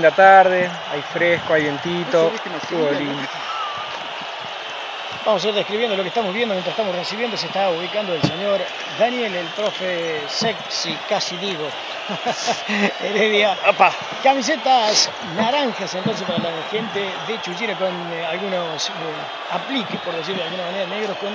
linda tarde, hay fresco, hay vientito, lindo. Vamos a ir describiendo lo que estamos viendo mientras estamos recibiendo. Se está ubicando el señor Daniel, el profe sexy, casi digo. Heredia. Camisetas naranjas entonces para la gente de Chuchira con eh, algunos eh, apliques, por decirlo de alguna manera, negros con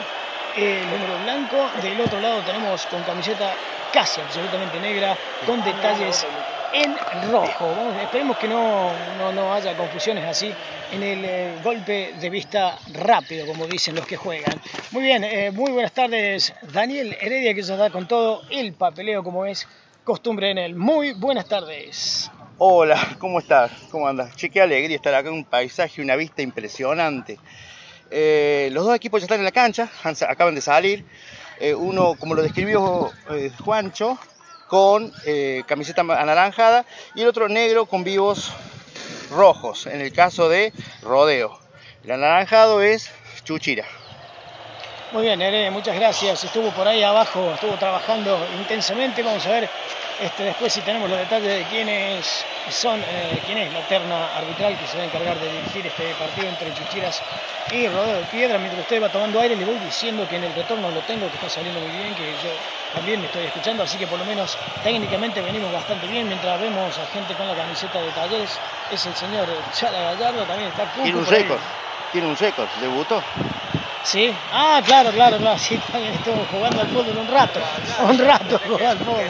el número blanco. Del otro lado tenemos con camiseta casi absolutamente negra con detalles en rojo. esperemos que no, no, haya confusiones así en el eh, golpe de vista rápido, como dicen los que juegan. Muy bien, eh, muy buenas tardes, Daniel Heredia, que se da con todo el papeleo, como es costumbre en él. Muy buenas tardes. Hola, ¿cómo estás? ¿Cómo andas? Che, qué alegría estar acá un paisaje, una vista impresionante. Eh, los dos equipos ya están en la cancha, acaban de salir. uno, como lo describió Juancho, con eh, camiseta anaranjada y el otro negro con vivos rojos, en el caso de rodeo. El anaranjado es Chuchira. Muy bien, Ere, muchas gracias. Estuvo por ahí abajo, estuvo trabajando intensamente. Vamos a ver este, después si tenemos los detalles de quiénes son, eh, quién es la terna arbitral que se va a encargar de dirigir este partido entre Chuchiras y Rodeo de Piedra. Mientras usted va tomando aire, le voy diciendo que en el retorno lo tengo, que está saliendo muy bien, que yo también me estoy escuchando, así que por lo menos técnicamente venimos bastante bien. Mientras vemos a gente con la camiseta de talleres, es el señor Chala Gallardo, también está Tiene un récord, tiene un récord, debutó. Sí, ah, claro, claro, claro, sí, también estuvo jugando al fútbol un rato, un rato jugando al fútbol.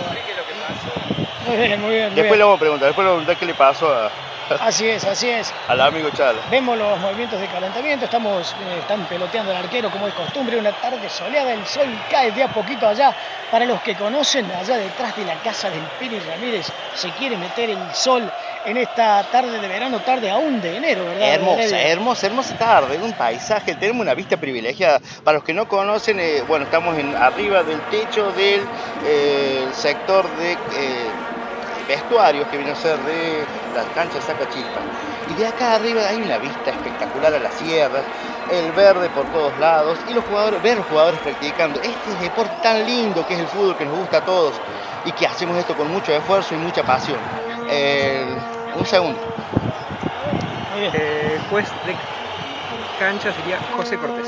Muy bien, muy bien. después le vamos a preguntar, después le vamos a preguntar qué le pasó a, Así es, así es. Al amigo Chala. Vemos los movimientos de calentamiento, estamos, eh, están peloteando el arquero como es costumbre, una tarde soleada, el sol cae de a poquito allá. Para los que conocen, allá detrás de la casa del Piri Ramírez, se quiere meter el sol en esta tarde de verano, tarde aún de enero, ¿verdad? Hermosa, hermosa, hermosa tarde, un paisaje, tenemos una vista privilegiada. Para los que no conocen, eh, bueno, estamos en, arriba del techo del eh, sector de vestuarios que viene a ser de la cancha de Sacachispa. Y de acá arriba hay una vista espectacular a la sierra, el verde por todos lados y los jugadores, ver los jugadores practicando este deporte tan lindo que es el fútbol que nos gusta a todos y que hacemos esto con mucho esfuerzo y mucha pasión. un segundo. El juez de cancha sería José Cortés.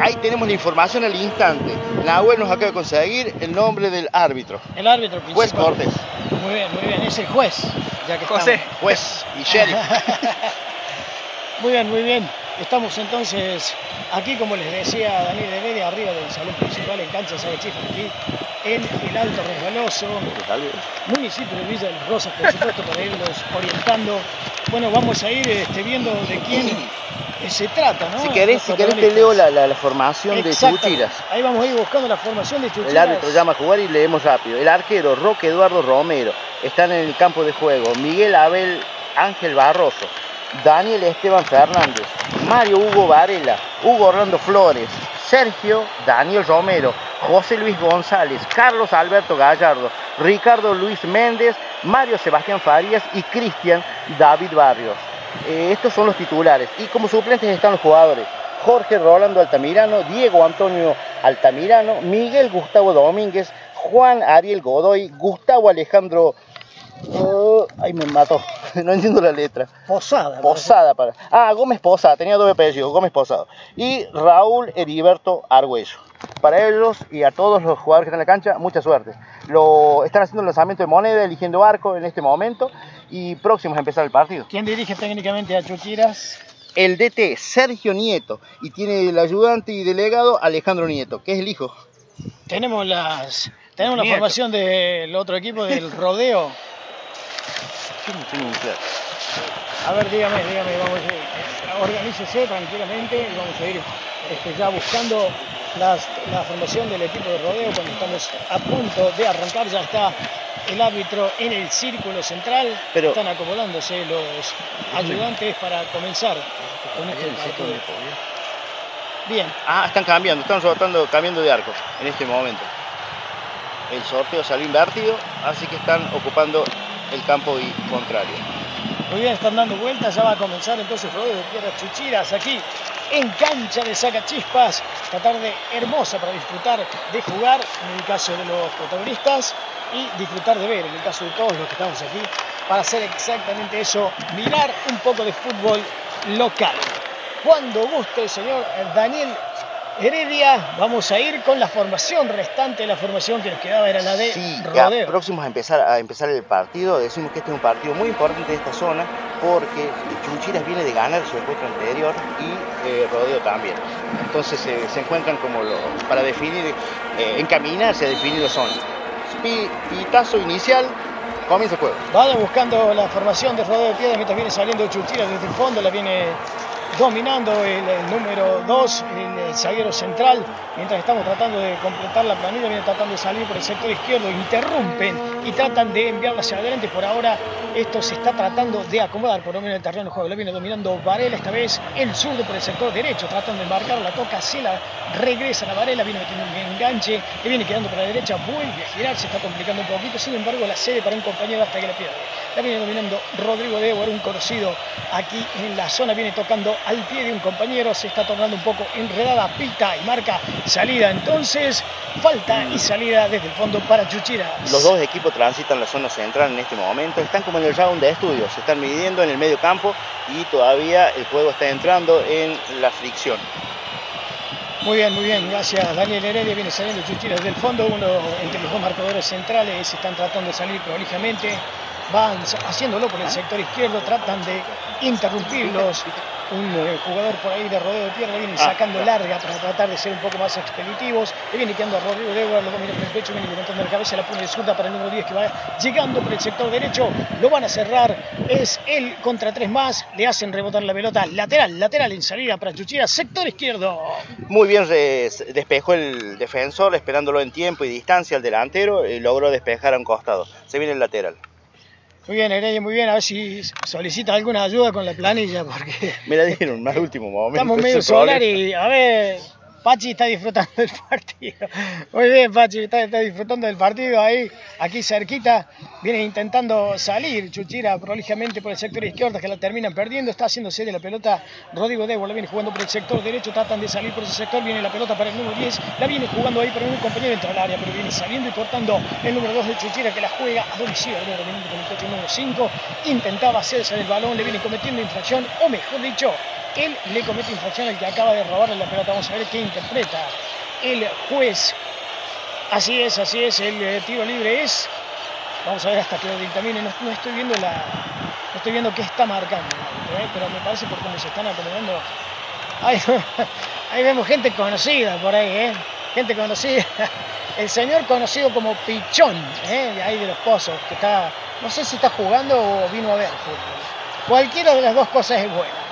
Ahí tenemos la información al instante. Nahuel nos acaba de conseguir el nombre del árbitro. El árbitro principal. Juez Cortés. Muy bien, muy bien. Es el juez. Ya que José. Juez y sheriff. muy bien, muy bien. Estamos entonces aquí, como les decía Daniel de Media, arriba del salón principal en cancha de aquí en el Alto Resbaloso, municipio de Villa de las Rosas, por supuesto, para irlos orientando. Bueno, vamos a ir este, viendo de quién se trata, ¿no? Si querés, si querés te leo la, la, formación de Chuchiras. Ahí vamos a ir buscando la formación de Chuchiras. El árbitro llama a jugar y leemos rápido. El arquero Roque Eduardo Romero están en el campo de juego. Miguel Abel Ángel Barroso. Daniel Esteban Fernández. Mario Hugo Varela. Hugo Orlando Flores. Sergio Daniel Romero. José Luis González. Carlos Alberto Gallardo. Ricardo Luis Méndez. Mario Sebastián Farías y Cristian David Barrios. Eh, estos son los titulares. Y como suplentes están los jugadores. Jorge Rolando Altamirano, Diego Antonio Altamirano, Miguel Gustavo Domínguez, Juan Ariel Godoy, Gustavo Alejandro... Uh, ay, me mató, no entiendo la letra. Posada. Posada para... Ah, Gómez Posada, tenía doble apellido, Gómez Posada. Y Raúl Heriberto Argüello. Para ellos y a todos los jugadores que están en la cancha, mucha suerte. Lo, están haciendo el lanzamiento de moneda, eligiendo arco en este momento y próximos a empezar el partido. ¿Quién dirige técnicamente a Chuchiras? El DT Sergio Nieto y tiene el ayudante y delegado Alejandro Nieto, que es el hijo. Tenemos las tenemos la formación del otro equipo del rodeo. A ver, dígame, dígame, vamos a ir. Organícese tranquilamente y vamos a ir este, ya buscando la formación del equipo de rodeo cuando estamos a punto de arrancar. Ya está el árbitro en el círculo central. Pero, Están acomodándose los ayudantes para comenzar con este partido. Bien. Ah, están cambiando, están rotando, cambiando de arco en este momento. El sorteo salió invertido, así que están ocupando el campo contrario. Muy bien, están dando vueltas, ya va a comenzar entonces rodeo de tierras chuchiras aquí en cancha de Sacachispas. Esta tarde hermosa para disfrutar de jugar, en el caso de los protagonistas, y disfrutar de ver, en el caso de todos los que estamos aquí para hacer exactamente eso, mirar un poco de fútbol local. Cuando guste, señor Daniel Heredia, vamos a ir con la formación restante, la formación que nos quedaba era la de sí, Rodeo. próximos a empezar, a empezar el partido, decimos que este es un partido muy importante de esta zona porque Chunchiras viene de ganar su encuentro anterior y eh, Rodeo también. Entonces se encuentran como los, para definir, eh, encaminarse a definir la zona. Pitazo inicial, comienza el juego. Va buscando la formación de Rodeo de Piedra mientras viene saliendo Chunchiras desde el fondo, la viene dominando el, número 2, el, zaguero central, mientras estamos tratando de completar la planilla, viene tratando de salir por el sector izquierdo, interrumpen y tratan de enviarla hacia adelante. Por ahora esto se está tratando de acomodar, por lo menos el terreno de juego. Lo viene dominando Varela, esta vez el zurdo por el sector derecho, tratan de marcar, la toca, se la regresa a Varela, viene metiendo un enganche, le viene quedando por la derecha, vuelve a girar, se está complicando un poquito, sin embargo la sede para un compañero hasta que la pierde. La viene dominando Rodrigo Debo, un conocido aquí en la zona, viene tocando al pie de un compañero, se está tornando un poco enredada, pita y marca salida. Entonces, falta y salida desde el fondo para Chuchira. Los dos equipos transitan la zona central en este momento, están como en el round de estudios, se están midiendo en el medio campo y todavía el juego está entrando en la fricción. Muy bien, muy bien, gracias Daniel Heredia, viene saliendo Chuchira desde el fondo, uno entre los dos marcadores centrales, están tratando de salir prolijamente, van haciéndolo por el sector izquierdo, tratan de interrumpirlos. Un eh, jugador por ahí de rodeo de pierna viene ah, sacando larga para tratar de ser un poco más expeditivos. Le viene quedando a Rodrigo de lo domina por el pecho, viene levantando la cabeza, la pone de surta para el número 10 que va llegando por el sector derecho. Lo van a cerrar, es él contra tres más. Le hacen rebotar la pelota lateral, lateral en salida para Chuchira, sector izquierdo. Muy bien despejó el defensor, esperándolo en tiempo y distancia al delantero y logró despejar a un costado. Se viene el lateral. Muy bien, Heredia, muy bien. A ver si solicita alguna ayuda con la planilla, porque... Me la dieron más último momento. Estamos medio solar y, a ver, Pachi está disfrutando del partido. Muy bien, Pachi, está, disfrutando del partido ahí, aquí cerquita. Viene intentando salir Chuchira prolijamente por el sector izquierdo, que la terminan perdiendo. Está haciendo serie la pelota Rodrigo Debo, la viene jugando por el sector derecho. Tratan de salir por ese sector. Viene la pelota para el número 10. La viene jugando ahí, pero un compañero entra al área, pero viene saliendo y cortando el número 2 de Chuchira, que la juega a domicilio. El número, número 5. Intentaba hacerse el balón, le viene cometiendo infracción, o mejor dicho, él le comete infracción al que acaba de robarle la pelota. Vamos a ver qué interpreta el juez. Así es, así es, el eh, tiro libre es. Vamos a ver hasta que lo dictamine. No, estoy viendo la. No estoy viendo qué está marcando, ¿eh? pero me parece por cómo se están acomodando. Ahí, vemos gente conocida por ahí, ¿eh? Gente conocida. El señor conocido como Pichón, ¿eh? ahí de los pozos, que está. No sé si está jugando o vino a ver fútbol. Cualquiera de las dos cosas es buena.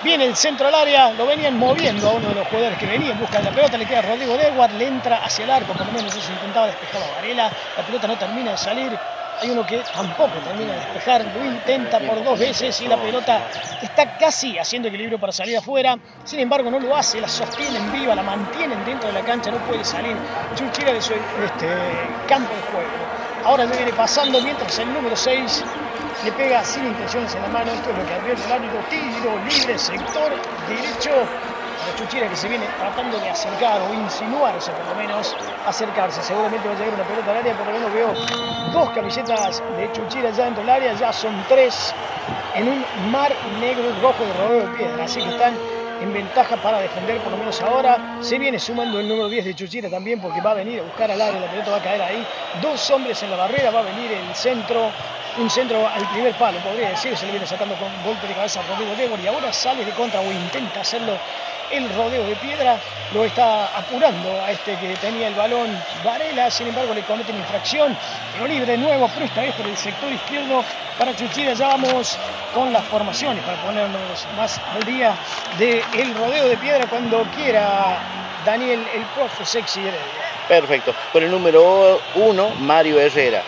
Viene el centro al área, lo venían moviendo a uno de los jugadores que venía en busca de la pelota, le queda Rodrigo Dewar, le entra hacia el arco, por lo menos eso intentaba despejar a Varela, la pelota no termina de salir, hay uno que tampoco termina de despejar, lo intenta por dos veces y la pelota está casi haciendo equilibrio para salir afuera, sin embargo no lo hace, la sostienen viva, la mantienen dentro de la cancha, no puede salir Chuchira de su este, campo de juego. Ahora le viene pasando mientras el número 6 le pega sin intenciones en la mano. Esto es lo que advierte el árbitro. Tiro libre, sector derecho. La Chuchira que se viene tratando de acercar o insinuarse por lo menos, acercarse. Seguramente va a llegar una pelota al área, por lo menos veo dos camisetas de Chuchira ya dentro del área, ya son tres en un mar negro y rojo de rodeo de piedra. Así que están en ventaja para defender por lo menos ahora. Se viene sumando el número 10 de Chuchira también porque va a venir a buscar al área, la pelota va a caer ahí. Dos hombres en la barrera, va a venir el centro un centro al primer palo, podría decir, se le viene sacando con golpe de cabeza a Rodrigo Débora y ahora sale de contra o intenta hacerlo el rodeo de piedra, lo está apurando a este que tenía el balón Varela, sin embargo le cometen infracción, pero libre de nuevo, pero esta vez el sector izquierdo para Chuchira, ya vamos con las formaciones para ponernos más al día del rodeo de piedra cuando quiera Daniel el profe sexy Perfecto, por el número uno, Mario Herrera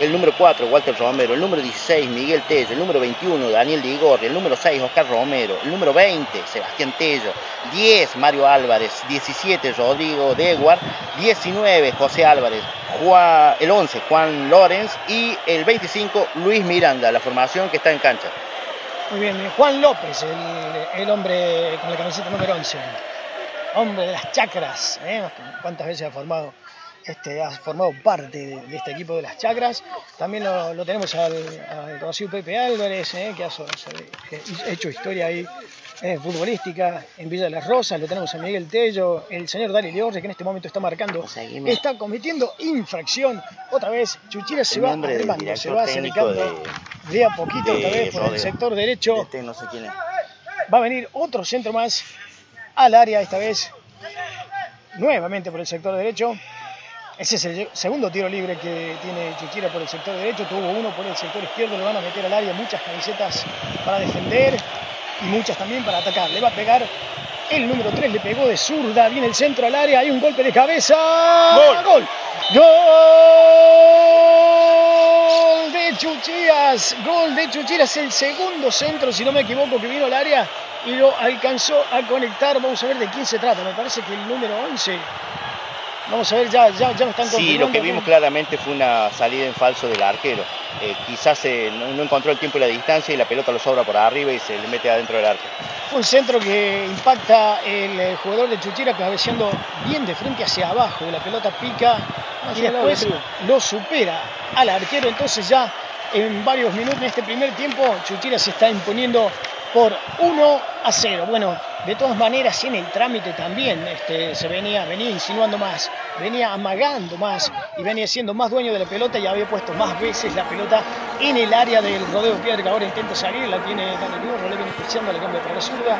el número 4, Walter Romero, el número 16, Miguel Tello, el número 21, Daniel Digor, el número 6, Oscar Romero, el número 20, Sebastián Tello, 10, Mario Álvarez, 17, Rodrigo Deguar, 19, José Álvarez, el 11, Juan Lorenz y el 25, Luis Miranda, la formación que está en cancha. Muy bien, Juan López, el, hombre con la camiseta número 11, hombre de las chacras, ¿eh? ¿cuántas veces ha formado este, ha formado parte de, este equipo de las chacras. También lo, tenemos al, conocido Pepe Álvarez, eh, que ha, hecho historia ahí eh, futbolística en Villa de las Rosas. Lo tenemos a Miguel Tello, el señor Dani Liorre, que en este momento está marcando, está cometiendo infracción. Otra vez, Chuchira se va armando, se va acercando de, a poquito otra vez por el sector derecho. Este no sé quién es. Va a venir otro centro más al área, esta vez nuevamente por el sector derecho. Ese es el segundo tiro libre que tiene Chuchira por el sector derecho. Tuvo uno por el sector izquierdo. Le van a meter al área muchas camisetas para defender y muchas también para atacar. Le va a pegar el número 3. Le pegó de zurda. Viene el centro al área. Hay un golpe de cabeza. Gol. Gol. Gol de Chuchías. Gol de Chuchías. El segundo centro, si no me equivoco, que vino al área y lo alcanzó a conectar. Vamos a ver de quién se trata. Me parece que el número 11 Vamos a ver, ya, ya, ya están Sí, lo que vimos claramente fue una salida en falso del arquero. Eh, quizás eh, no, encontró el tiempo y la distancia y la pelota lo sobra por arriba y se le mete adentro del arco. Un centro que impacta el eh, jugador de Chuchira cabeceando bien de frente hacia abajo. La pelota pica y después lo supera al arquero. Entonces ya en varios minutos en este primer tiempo Chuchira se está imponiendo por 1 a 0. Bueno, de todas maneras, en el trámite también este, se venía, venía insinuando más, venía amagando más y venía siendo más dueño de la pelota y había puesto más veces la pelota en el área del rodeo Piedra, que ahora intenta salir, la tiene Dani Burro, le viene la cambia para la zurda,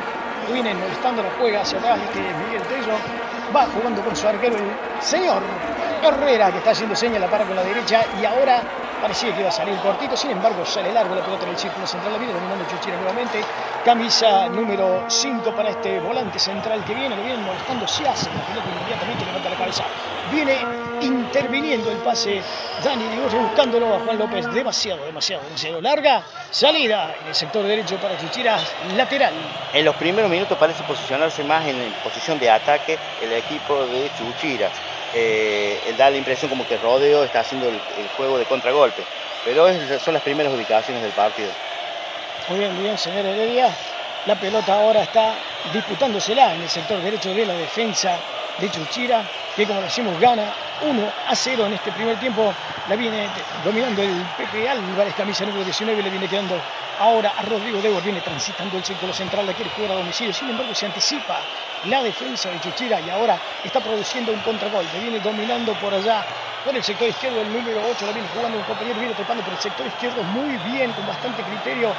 viene molestando, la juega hacia atrás, este Miguel Tello, va jugando con su arquero el señor Herrera, que está haciendo señas, la para con la derecha y ahora parecía que iba a salir cortito, sin embargo sale largo la pelota en el círculo central, la viene dominando Chuchira nuevamente, camisa número 5 para este volante central que viene, lo viene molestando, se hace la pelota inmediatamente, levanta la cabeza, viene interviniendo el pase Dani Diego buscándolo a Juan López, demasiado, demasiado, demasiado. Larga, salida en el sector derecho para Chuchira, lateral. En los primeros minutos parece posicionarse más en posición de ataque el equipo de Chuchira eh, da la impresión como que Rodeo está haciendo el, juego de contragolpe. Pero esas son las primeras ubicaciones del partido. Muy bien, muy bien, señor Heredia. La pelota ahora está disputándosela en el sector derecho de la defensa de Chuchira, que como decimos gana 1 a 0 en este primer tiempo. La viene dominando el Pepe Álvarez, camisa número 19, le viene quedando ahora a Rodrigo Debo, viene transitando el círculo central, la quiere jugar a domicilio, sin embargo se anticipa la defensa de Chuchira y ahora está produciendo un contragolpe, viene dominando por allá por el sector izquierdo el número 8, la viene jugando un compañero, viene trepando por el sector izquierdo muy bien, con bastante criterio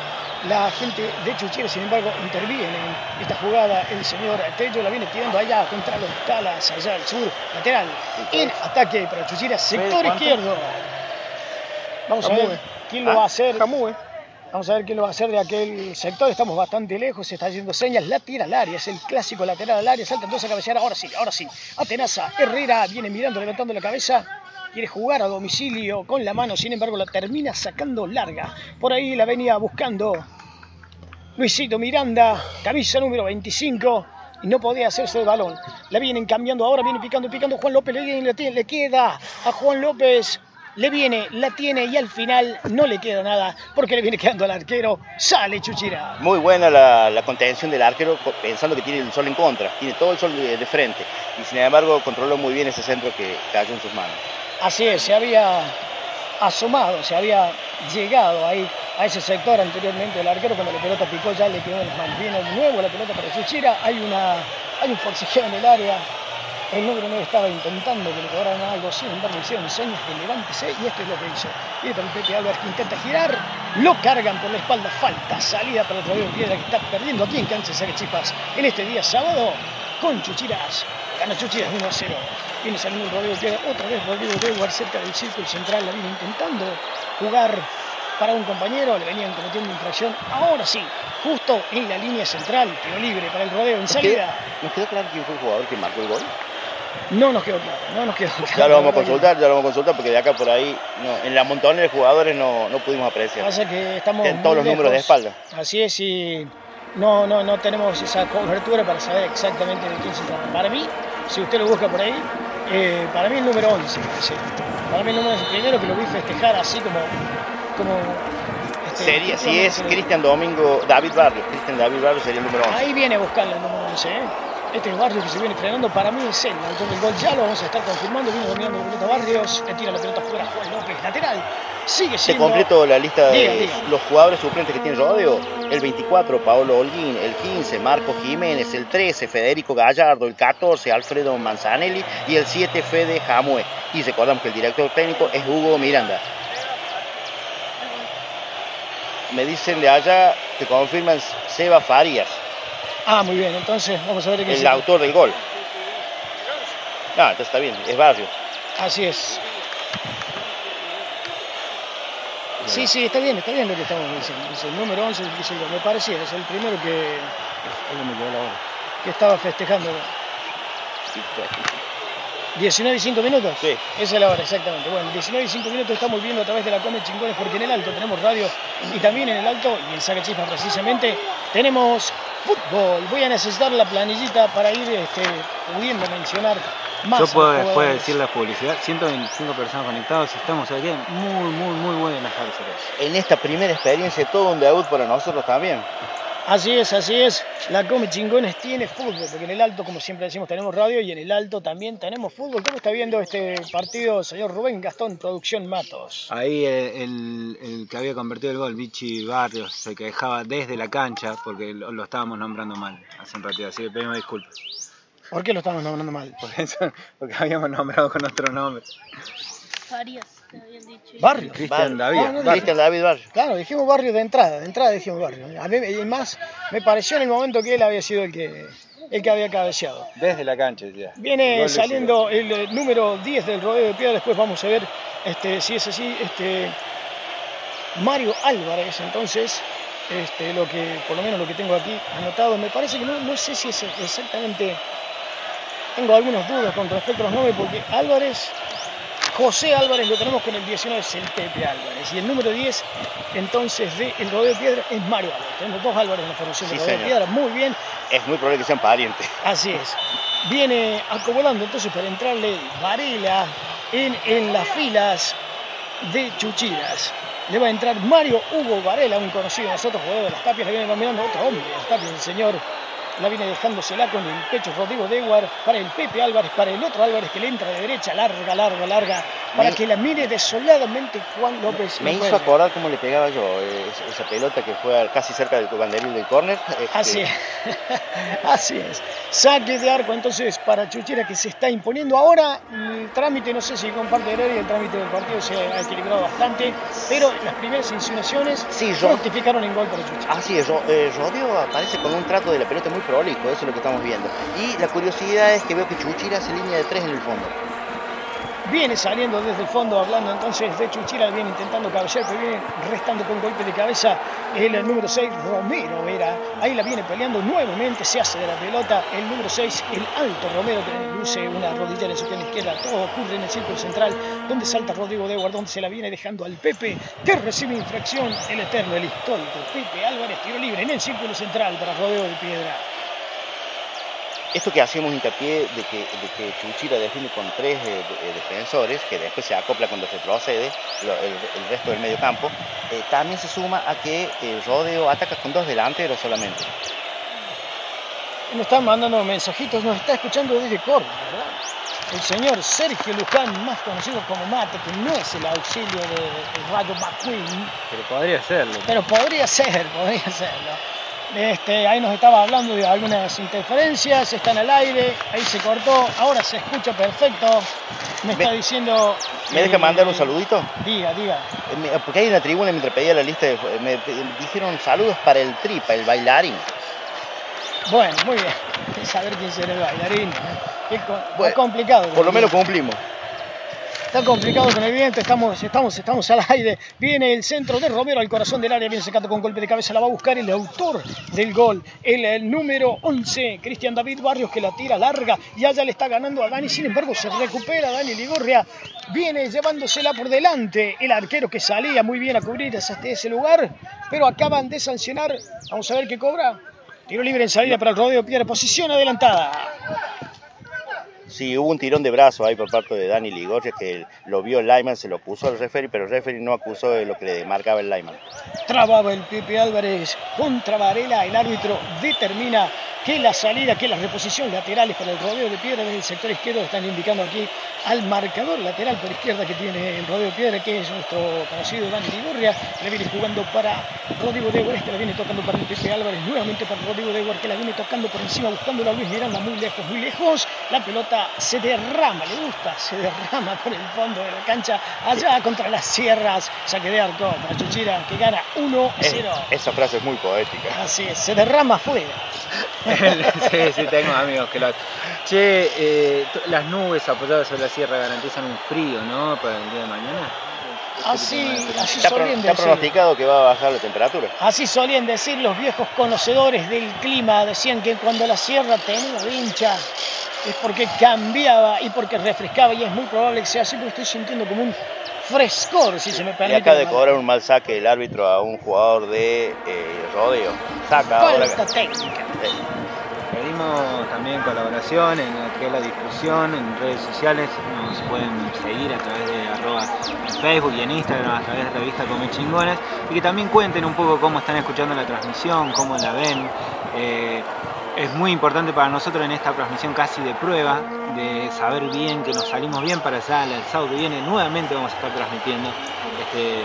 la gente de Chuchira, sin embargo interviene en esta jugada el señor Tello, la viene tirando allá contra los talas, allá al sur, lateral, en ataque para Chuchira, sector izquierdo. Vamos a ver quién lo va a hacer. Vamos a ver quién lo va a hacer de aquel sector. Estamos bastante lejos, se está haciendo señas. La tira al área, es el clásico lateral al área. Salta entonces a cabecear. Ahora sí, ahora sí. Atenaza, Herrera viene mirando, levantando la cabeza. Quiere jugar a domicilio con la mano, sin embargo la termina sacando larga. Por ahí la venía buscando Luisito Miranda, camisa número 25 y no podía hacerse el balón. La vienen cambiando ahora, viene picando, picando. Juan López le, le queda a Juan López le viene, la tiene y al final no le queda nada porque le viene quedando al arquero, sale Chuchira. Muy buena la, contención del arquero pensando que tiene el sol en contra, tiene todo el sol de, frente y sin embargo controló muy bien ese centro que cayó en sus manos. Así es, se había asomado, se había llegado ahí a ese sector anteriormente el arquero cuando la pelota picó ya le quedó en las manos. Viene de nuevo la pelota para Chuchira, hay, una, hay un forcejeo en el área, el número 9 estaba intentando que le cobraran algo, sin embargo hicieron señas de levántese y esto es lo que hizo. Y para el Pepe Álvarez que intenta girar, lo cargan por la espalda, falta, salida para el Rodrigo Piedra que está perdiendo aquí en cancha Saque Chipas en este día sábado con Chuchiras. Gana Chuchiras 1 a 0. Viene saliendo el Rodrigo Piedra, otra vez Rodrigo Dewar cerca del círculo central, la viene intentando jugar para un compañero, le venían cometiendo infracción. Ahora sí, justo en la línea central, pero libre para el rodeo en salida. ¿Nos quedó claro quién fue el jugador que marcó el gol? No nos quedó claro, no nos quedó claro. Ya lo vamos a consultar, ya lo vamos a consultar porque de acá por ahí, no, en la montones de jugadores no, no pudimos apreciar. Pasa que estamos en todos los números de espalda. Así es, y no, no, no tenemos esa cobertura para saber exactamente de quién se trata. Para mí, si usted lo busca por ahí, eh, para mí el número 11, para mí el número 11, primero que lo vi festejar así como... como este, sería, si es Cristian Domingo, David Barrio, Cristian David Barrio sería el número 11. Ahí viene buscando el número 11, ¿eh? Este barrio que se viene frenando para mí es el autor del gol. Ya lo vamos a estar confirmando. Viene dominando pelota Barrios. Le tira la pelota fuera Juan López. Lateral. Sigue Te siendo. completo la lista de diga. los jugadores suplentes que tiene Rodeo. El 24, Paolo Holguín. El 15, Marco Jiménez. El 13, Federico Gallardo. El 14, Alfredo Manzanelli. Y el 7, Fede Jamue. Y recordamos que el director técnico es Hugo Miranda. Me dicen de allá, te confirman Seba Farías, Ah, muy bien. Entonces vamos a ver qué el se- autor del gol. Ah, entonces está bien, es Barrio. Así es. Sí, sí, está bien, está bien lo que estamos diciendo. Es el número 11, qué sé yo, me parecía, es el primero que, que estaba festejando. Sí, fue. 19 y 5 minutos. Sí. Esa es la hora, exactamente. Bueno, 19 y 5 minutos estamos viendo a través de la Come Chingones porque en el alto tenemos radio y también en el alto y en Saca Chispa precisamente tenemos fútbol. Voy a necesitar la planillita para ir este, pudiendo mencionar más. Yo puedo después decir la publicidad. 125 personas conectadas. Estamos aquí. Muy, muy, muy buenas las En esta primera experiencia, todo un debut para nosotros también. Así es, así es. La Come Chingones tiene fútbol, porque en el alto, como siempre decimos, tenemos radio y en el alto también tenemos fútbol. ¿Cómo está viendo este partido, señor Rubén Gastón, Producción Matos? Ahí el, el- el que había convertido el gol, Vichy Barrios, se quejaba desde la cancha porque lo, lo estábamos nombrando mal hace un ratito. Así que pedimos disculpas. ¿Por qué lo estamos nombrando mal? Por eso, porque habíamos nombrado con otro nombre. Farias, te habían dicho. Barrio. Cristian. David. Barrio. Cristian David Barrio. Claro, dijimos barrio de entrada, de entrada dijimos barrio. A mí, y más, me pareció en el momento que él había sido el que, el que había cabeceado. Desde la cancha, ya. Viene Gol saliendo el eh, número 10 del rodeo de piedra, después vamos a ver este, si es así, este, Mario Álvarez, entonces, este, lo que, por lo menos lo que tengo aquí anotado, me parece que no, no sé si es exactamente, tengo algunas dudas con respecto a los nombres, porque Álvarez, José Álvarez lo tenemos con el 19, es el Pepe Álvarez, y el número 10, entonces, de el rodeo de piedra es Mario Álvarez. Tenemos dos Álvarez en la formación Sí, del rodeo de piedra, muy bien, Es muy probable que sean parientes. Así es. Viene acomodando entonces para entrarle Varela en, en las filas de Chuchiras. Le va a entrar Mario Hugo Varela, un conocido de nosotros, jugador de las tapias. Le viene nominando otro hombre, las tapias, el señor. La viene dejándosela con el pecho Rodrigo Dewar para el Pepe Álvarez, para el otro Álvarez que le entra de derecha, larga, larga, larga, para Me- que la mire desoladamente Juan López. Me hizo Recuerde. acordar cómo le pegaba yo eh, esa- pelota que fue casi cerca del banderín del córner. este, Así es. Así es. Saque de arco entonces para Chuchera que se está imponiendo. Ahora el trámite, no sé si comparte el área, el trámite del partido se ha equilibrado bastante, pero las primeras insinuaciones Sí, yo- fructificaron en gol para Chuchera. Así es, eh, Rodeo aparece con un trato de la pelota muy prolijo, eso es lo que estamos viendo. Y la curiosidad es que veo que Chuchira hace línea de tres en el fondo. Viene saliendo desde el fondo, hablando entonces de Chuchira, viene intentando cabecear, pero viene restando con golpe de cabeza el número 6, Romero Vera. Ahí la viene peleando nuevamente, se hace de la pelota el número 6, el alto Romero, que luce una rodilla en su pierna izquierda. Todo ocurre en el círculo central, donde salta Rodrigo de donde se la viene dejando al Pepe, que recibe infracción el eterno, el histórico Pepe Álvarez, tiro libre en el círculo central para Rodeo de Piedra. Esto que hacemos hincapié de que, de que Chuchira defiende con tres eh, de- eh, defensores, que después se acopla cuando retrocede lo- el, el resto del medio campo, eh, también se suma a que el Rodeo ataca con dos delanteros solamente. Nos están mandando mensajitos, nos está escuchando desde Córdoba, ¿verdad? El señor Sergio Luján, más conocido como Mate, que no es el auxilio de, de Rayo McQueen, Pero podría serlo. pero podría ser, podría serlo. Este, ahí nos estaba hablando de algunas interferencias, están al aire, ahí se cortó, ahora se escucha perfecto. Me está diciendo. ¿Me deja eh, mandar un saludito? Diga, diga. Eh, me- Porque hay una tribuna mientras pedía la lista, de, me dijeron saludos para el tripa, el bailarín. Bueno, muy bien. Saber quién será el bailarín. Es Bueno, complicado. Por lo menos cumplimos. Está complicado con el viento, estamos, estamos, estamos al aire. Viene el centro de Romero al corazón del área, viene secando con golpe de cabeza, la va a buscar el autor del gol, el, el número 11, Cristian David Barrios, que la tira larga y allá le está ganando a Dani. Sin embargo, se recupera Dani Ligorria, viene llevándosela por delante el arquero que salía muy bien a cubrir hasta ese lugar, pero acaban de sancionar. Vamos a ver qué cobra. Tiro libre en salida para el rodeo, pierde posición adelantada. Sí, hubo un tirón de brazo ahí por parte de Dani Ligorria que lo vio el Lyman, se lo puso al referee, pero el referee no acusó de lo que le marcaba el Lyman. Trababa el Pepe Álvarez contra Varela. El árbitro determina que la salida, que la reposición laterales para el rodeo de piedra en el sector izquierdo están indicando aquí al marcador lateral por izquierda que tiene el rodeo de piedra, que es nuestro conocido Iván Ligurria, le viene jugando para Rodrigo Dewar, este la viene tocando para el Pepe Álvarez, nuevamente para Rodrigo Dewar, que la viene tocando por encima, buscando a Luis Miranda muy lejos, muy lejos, la pelota se derrama, le gusta, se derrama por el fondo de la cancha, allá contra las sierras, saque de arco para Chuchira, que gana 1-0. esa frase es muy poética. Así es, se derrama afuera. sí, sí, tengo amigos que lo Che, eh, las nubes apoyadas sobre la sierra garantizan un frío, ¿no? Para el día de mañana. Así, así Está, solían está decir. pronosticado que va a bajar la temperatura. Así solían decir los viejos conocedores del clima. Decían que cuando la sierra tenía vincha es porque cambiaba y porque refrescaba. Y es muy probable que sea así porque estoy sintiendo como un frescor, si se me Y permite. acaba de cobrar un mal saque el árbitro a un jugador de eh, rodeo. Saca ahora. Falta técnica. Eh, Pedimos también colaboración en lo que es la difusión en redes sociales. Nos pueden seguir a través de arroba en Facebook y en Instagram a través de revista Come Chingones. Y que también cuenten un poco cómo están escuchando la transmisión, cómo la ven. Eh, es muy importante para nosotros en esta transmisión casi de prueba, de saber bien que nos salimos bien para allá el sábado que viene. Nuevamente vamos a estar transmitiendo este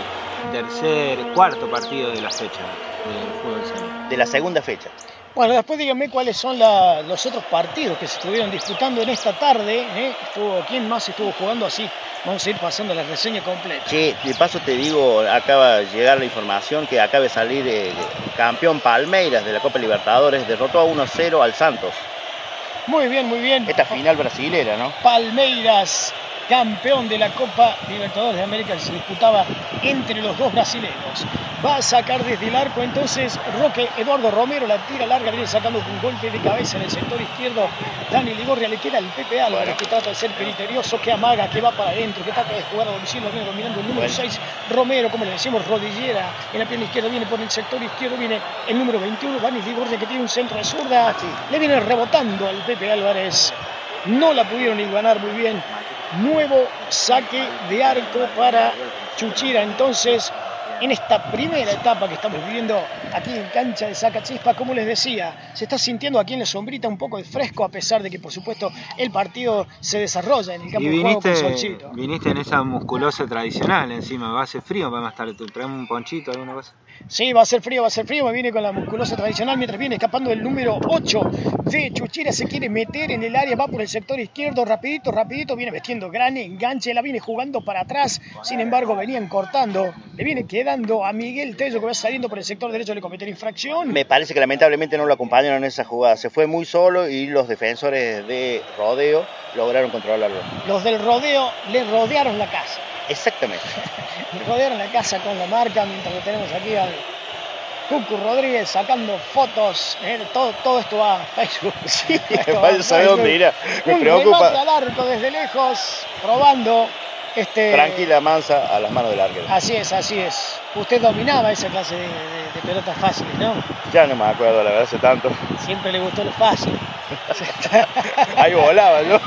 tercer, cuarto partido de la fecha del fútbol de la segunda fecha. Bueno, después díganme cuáles son la- los otros partidos que se estuvieron disputando en esta tarde. ¿eh? Estuvo, ¿Quién más estuvo jugando así? Vamos a ir pasando la reseña completa. Che, de paso te digo, acaba de llegar la información que acaba de salir eh, campeón Palmeiras de la Copa Libertadores, derrotó a 1-0 al Santos. Muy bien, muy bien. Esta final brasilera, ¿no? Palmeiras, campeón de la Copa Libertadores de América que se disputaba entre los dos brasileños. Va a sacar desde el arco entonces Roque Eduardo Romero, la tira larga, viene sacando un golpe de cabeza en el sector izquierdo. Dani Ligorria le queda el Pepe Álvarez Bueno. que trata de ser criterioso, que amaga, que va para adentro, que trata de jugar a domicilio, viene dominando el número Bueno. 6 Romero, como le decimos, rodillera en la pierna izquierda, viene por el sector izquierdo, viene el número 21, Dani Ligorria que tiene un centro de zurda, Ah, le viene rebotando al Pepe Álvarez. No la pudieron ganar muy bien. Nuevo saque de arco para Chuchira. Entonces, en esta primera etapa que estamos viviendo aquí en cancha de Sacachispa, como les decía, se está sintiendo aquí en la sombrita un poco de fresco, a pesar de que, por supuesto, el partido se desarrolla en el campo Y de juego con viniste, solcito. viniste en esa musculosa tradicional encima, va a hacer frío, vamos a estar, traemos un ponchito, alguna cosa. Sí, va a ser frío, va a ser frío. Me viene con la musculosa tradicional mientras viene escapando el número 8 de Chuchira. Se quiere meter en el área, va por el sector izquierdo, rapidito, rapidito. Viene vestiendo gran enganche, la viene jugando para atrás. Sin embargo, venían cortando. Le viene quedando a Miguel Tello que va saliendo por el sector derecho de cometer infracción. Me parece que lamentablemente no lo acompañaron en esa jugada. Se fue muy solo y los defensores de rodeo lograron controlarlo. Los del rodeo le rodearon la casa. Exactamente. Le rodearon la casa con la marca mientras lo tenemos aquí al Cucu Rodríguez sacando fotos. eh, todo, todo esto va a Facebook. Sí, vaya a saber dónde irá. Me Un preocupa. al arco desde lejos, probando. Este, Tranquila, mansa, a las manos del arquero. Así es, así es. Usted dominaba esa clase de, de- de pelotas fáciles, ¿no? Ya no me acuerdo, la verdad, hace tanto. Siempre le gustó lo fácil. Ahí volaba, ¿no?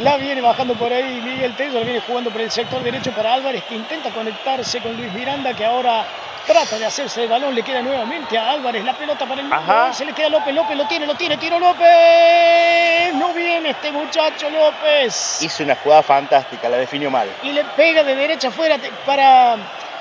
La viene bajando por ahí Miguel Tello, la viene jugando por el sector derecho para Álvarez, que intenta conectarse con Luis Miranda, que ahora trata de hacerse el balón, le queda nuevamente a Álvarez la pelota para el se le queda López, López lo tiene, lo tiene, tiro López, no viene este muchacho López. Hizo una jugada fantástica, la definió mal. y le pega de derecha afuera para,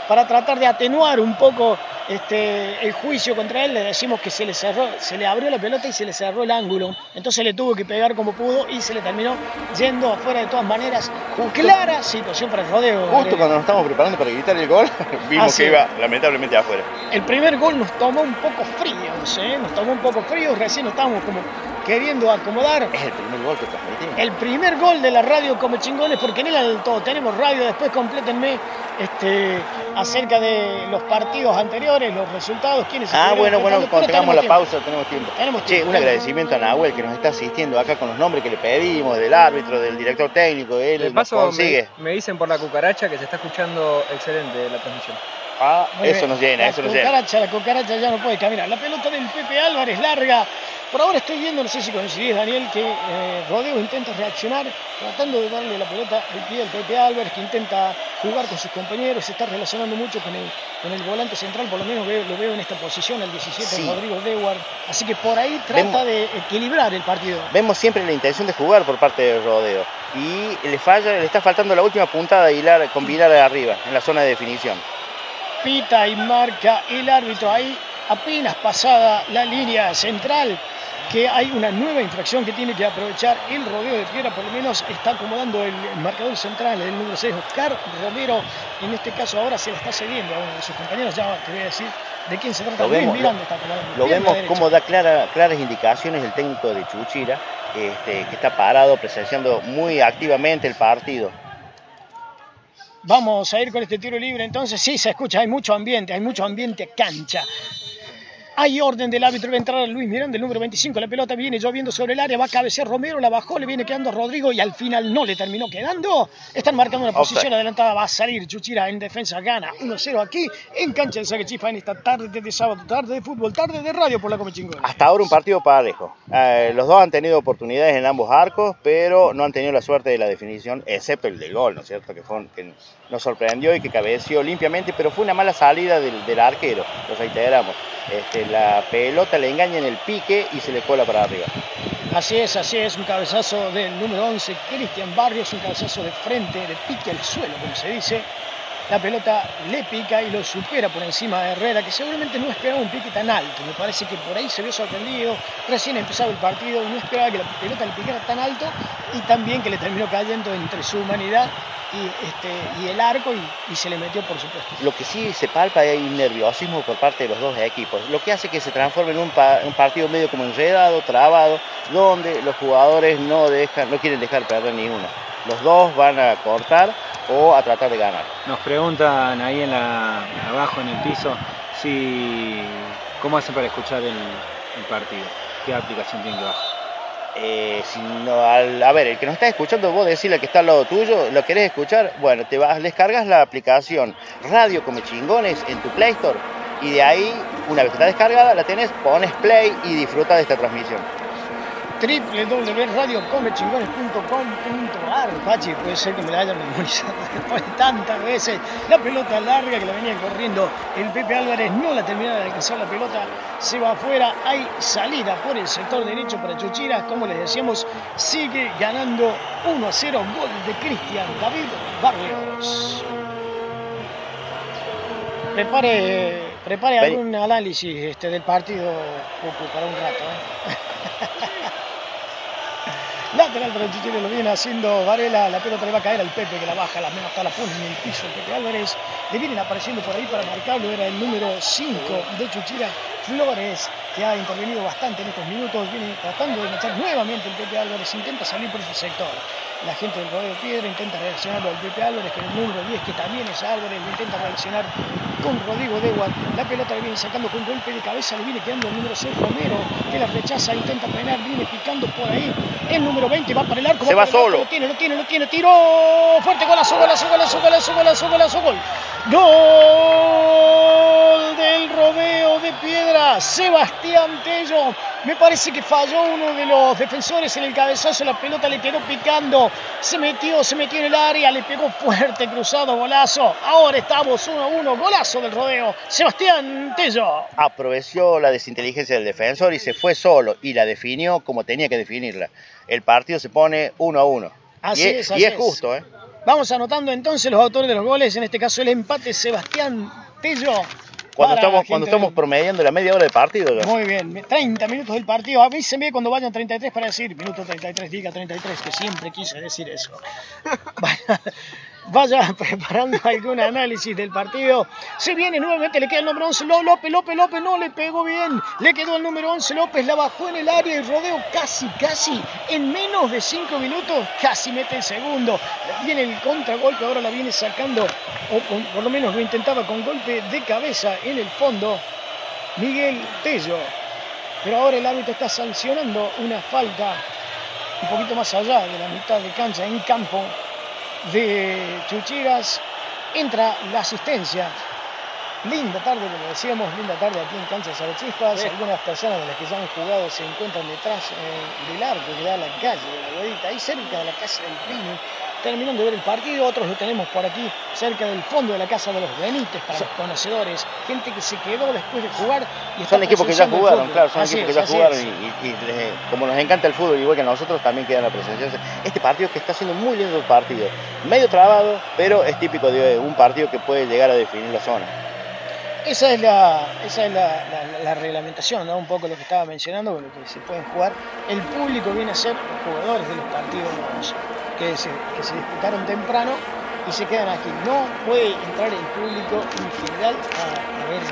para tratar de atenuar un poco este, el juicio contra él. Le decimos que se le cerró, se le abrió la pelota y se le cerró el ángulo. Entonces le tuvo que pegar como pudo y se le terminó yendo afuera de todas maneras. Clara situación para el rodeo. Justo cuando nos estamos preparando para gritar el gol, vimos Así que iba lamentablemente afuera. El primer gol nos tomó un poco fríos, ¿eh? nos tomó un poco fríos, recién nos estábamos como queriendo acomodar. Es el primer gol que transmitimos. El primer gol de la radio como chingones, porque en el alto tenemos radio, después complétenme este, acerca de los partidos anteriores, los resultados, quiénes Ah, bueno, bueno, cuando tengamos la pausa tenemos tiempo. Tenemos Che, tiempo, un agradecimiento a Nahuel que nos está asistiendo acá con los nombres que le pedimos, del árbitro, del director técnico, él De nos paso, consigue. me, me dicen por la cucaracha que se está escuchando excelente la transmisión. Ah, Muy eso bien. nos llena, la eso nos llena. cucaracha, La cucaracha ya no puede caminar. La pelota del Pepe Álvarez larga Por ahora estoy viendo, no sé si coincidís Daniel, que eh, Rodeo intenta reaccionar tratando de darle la pelota al pie al Pepe Álvarez, que intenta jugar con sus compañeros, se está relacionando mucho con el, con el volante central, por lo menos veo- lo veo en esta posición, al 17, Sí. Rodrigo Dewar. Así que por ahí trata Vemos- de equilibrar el partido. Vemos siempre la intención de jugar por parte del rodeo. Y le falla, le está faltando la última puntada de hilar, combinar arriba, en la zona de definición. Pita y marca el árbitro ahí, apenas pasada la línea central, que hay una nueva infracción que tiene que aprovechar el rodeo de piedra, por lo menos está acomodando el marcador central, el número 6, Oscar Romero, en este caso ahora se la está cediendo a uno de sus compañeros, ya te voy a decir de quién se trata, Lo Luis vemos, Miranda lo- está acomodando. Lo vemos como da clara- claras indicaciones el técnico de Chuchira, este, que está parado presenciando muy activamente el partido. Vamos a ir con este tiro libre, entonces sí se escucha, hay mucho ambiente, hay mucho ambiente cancha. Hay orden del árbitro, va a entrar Luis Miranda, el número 25, la pelota viene lloviendo sobre el área, va a cabecear Romero, la bajó, le viene quedando a Rodrigo y al final no le terminó quedando. Están marcando una posición adelantada, va a salir Chuchira en defensa, gana 1-0 aquí en cancha de Saquechifa en esta tarde de sábado, tarde de fútbol, tarde de radio por la Come Chingón. Hasta ahora un partido parejo. Eh, los dos han tenido oportunidades en ambos arcos, pero no han tenido la suerte de la definición, excepto el del gol, ¿no es cierto? Que, fue un- que nos sorprendió y que cabeció limpiamente, pero fue una mala salida del, del arquero, lo reiteramos. Este, la pelota le engaña en el pique y se le cola para arriba. Así es, así es, un cabezazo del número 11, Cristian Barrios, un cabezazo de frente, de pique al suelo, como se dice. La pelota le pica y lo supera por encima de Herrera, que seguramente no esperaba un pique tan alto. Me parece que por ahí se vio sorprendido, recién empezaba el partido y no esperaba que la pelota le picara tan alto y también que le terminó cayendo entre su humanidad y, este, y el arco y, se le metió, por supuesto. Lo que sí se palpa es un nerviosismo por parte de los dos equipos, lo que hace que se transforme en un, pa- un partido medio como enredado, trabado, donde los jugadores no, dejan, no quieren dejar perder ni uno. Los dos van a cortar o a tratar de ganar. Nos preguntan ahí en la, abajo en el piso si cómo hacen para escuchar el, el partido, qué aplicación tienen que bajar. Eh, si no, al- a ver, el que nos está escuchando, vos decirle que está al lado tuyo, ¿lo querés escuchar? Bueno, te vas, descargas la aplicación Radio Come Chingones en tu Play Store y de ahí, una vez que está descargada, la tenés, pones play y disfruta de esta transmisión. www.radiocomechingones.com.ar Pachi, puede ser que me la haya memorizado después de tantas veces. La pelota larga que la venía corriendo el Pepe Álvarez no la terminaba de alcanzar la pelota, se va afuera, hay salida por el sector derecho para Chuchira, como les decíamos, sigue ganando 1 a 0, gol de Cristian David Barrios. Prepare, prepare algún análisis este, del partido para un rato. ¿eh? Lateral para el Chuchira, lo viene haciendo Varela, la pelota le va a caer al Pepe que la baja, la menos está la pone en el piso el Pepe Álvarez, le vienen apareciendo por ahí para marcarlo, era el número 5 de Chuchira, Flores, que ha intervenido bastante en estos minutos, viene tratando de meter nuevamente el Pepe Álvarez, intenta salir por ese sector. La gente del Rodeo Piedra intenta reaccionar al Pepe Álvarez, que es el número 10, que también es Álvarez, le intenta reaccionar con Rodrigo Dewar. La pelota le viene sacando con golpe de cabeza, le viene quedando el número 6 Romero, que la rechaza, intenta frenar, viene picando por ahí. El número 20 va para el arco. Se va arco, solo. Lo tiene, lo tiene, lo tiene, tiró. Fuerte golazo, golazo, golazo, golazo, golazo, golazo, gol. Gol del Rodeo de Piedra, Sebastián Tello. Me parece que falló uno de los defensores en el cabezazo, la pelota le quedó picando, se metió, se metió en el área, le pegó fuerte, cruzado, golazo. Ahora estamos 1 a 1, golazo del Rodeo, Sebastián Tello. aprovechó la desinteligencia del defensor y se fue solo y la definió como tenía que definirla. El partido se pone uno a uno. Así y es, y así es es. justo, ¿eh? Vamos anotando entonces los autores de los goles, en este caso el empate Sebastián Tello. Cuando estamos, cuando estamos del- promediando la media hora de partido. Muy bien, 30 minutos del partido. Avísenme cuando vayan 33 para decir minuto 33, diga 33, que siempre quise decir eso. Vaya, preparando algún análisis del partido. Se viene nuevamente, le queda el número 11, Lo- López, López, López, no le pegó bien. Le quedó el número 11, López, la bajó en el área y rodeo casi, casi, en menos de 5 minutos, casi mete el segundo. Viene el contragolpe, ahora la viene sacando, o por lo menos lo intentaba con golpe de cabeza en el fondo. Miguel Tello. Pero ahora el árbitro está sancionando una falta un poquito más allá de la mitad de cancha en campo de Chuchiras. Entra la asistencia Linda tarde, como decíamos, linda tarde aquí en Cancha de Chispas. Algunas personas de las que ya han jugado se encuentran detrás eh, del arco que da a la calle de la Guadita, ahí cerca de la casa del Pino terminando de ver el partido, otros lo tenemos por aquí, cerca del fondo de la casa de los Benítez, para los conocedores, gente que se quedó después de jugar. Y son equipos que ya jugaron, claro, son equipos que ya jugaron y, como nos encanta el fútbol, igual que a nosotros, también queda la presencia. Este partido que está siendo muy lindo el partido, medio trabado, pero es típico de un partido que puede llegar a definir la zona. Esa es la, esa es la, reglamentación, un poco lo que estaba mencionando, lo que se pueden jugar. El público viene a ser los jugadores de los partidos que se, que se disputaron temprano y se quedan aquí. No puede entrar el público en general a, ver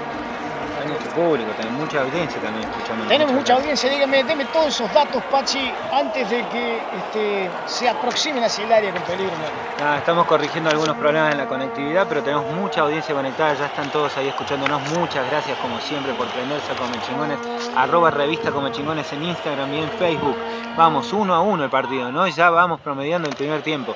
hay mucho público, tenemos mucha audiencia también escuchando. Tenemos mucha audiencia, dígame, deme todos esos datos, Pachi, antes de que este, se aproximen hacia el área con peligro. estamos corrigiendo algunos problemas en la conectividad, pero tenemos mucha audiencia conectada, ya están todos ahí escuchándonos. Muchas gracias como siempre por prenderse a Come Chingones, arroba revista Come Chingones en Instagram y en Facebook. Vamos, uno a uno el partido, ¿no? Ya vamos promediando el primer tiempo.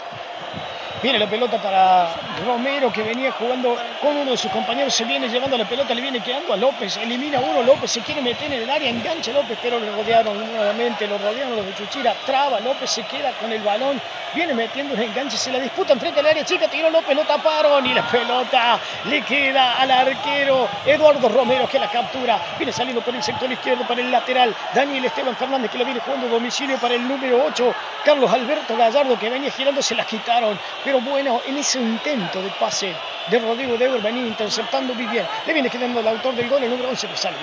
Viene la pelota para Romero que venía jugando con uno de sus compañeros. Se viene llevando la pelota, le viene quedando a López. Elimina uno. López se quiere meter en el área. Engancha López, pero le rodearon nuevamente. Lo rodearon los de Chuchira. Traba. López se queda con el balón. Viene metiendo un enganche. Se la disputan frente al área chica. Tiró López. Lo taparon. Y la pelota le queda al arquero Eduardo Romero que la captura. Viene saliendo por el sector izquierdo para el lateral. Daniel Esteban Fernández que la viene jugando domicilio para el número 8. Carlos Alberto Gallardo que venía girando. Se la quitaron. Bueno, en ese intento de pase de Rodrigo Deuer venía interceptando bien. Le viene quedando el autor del gol, el número 11 que sale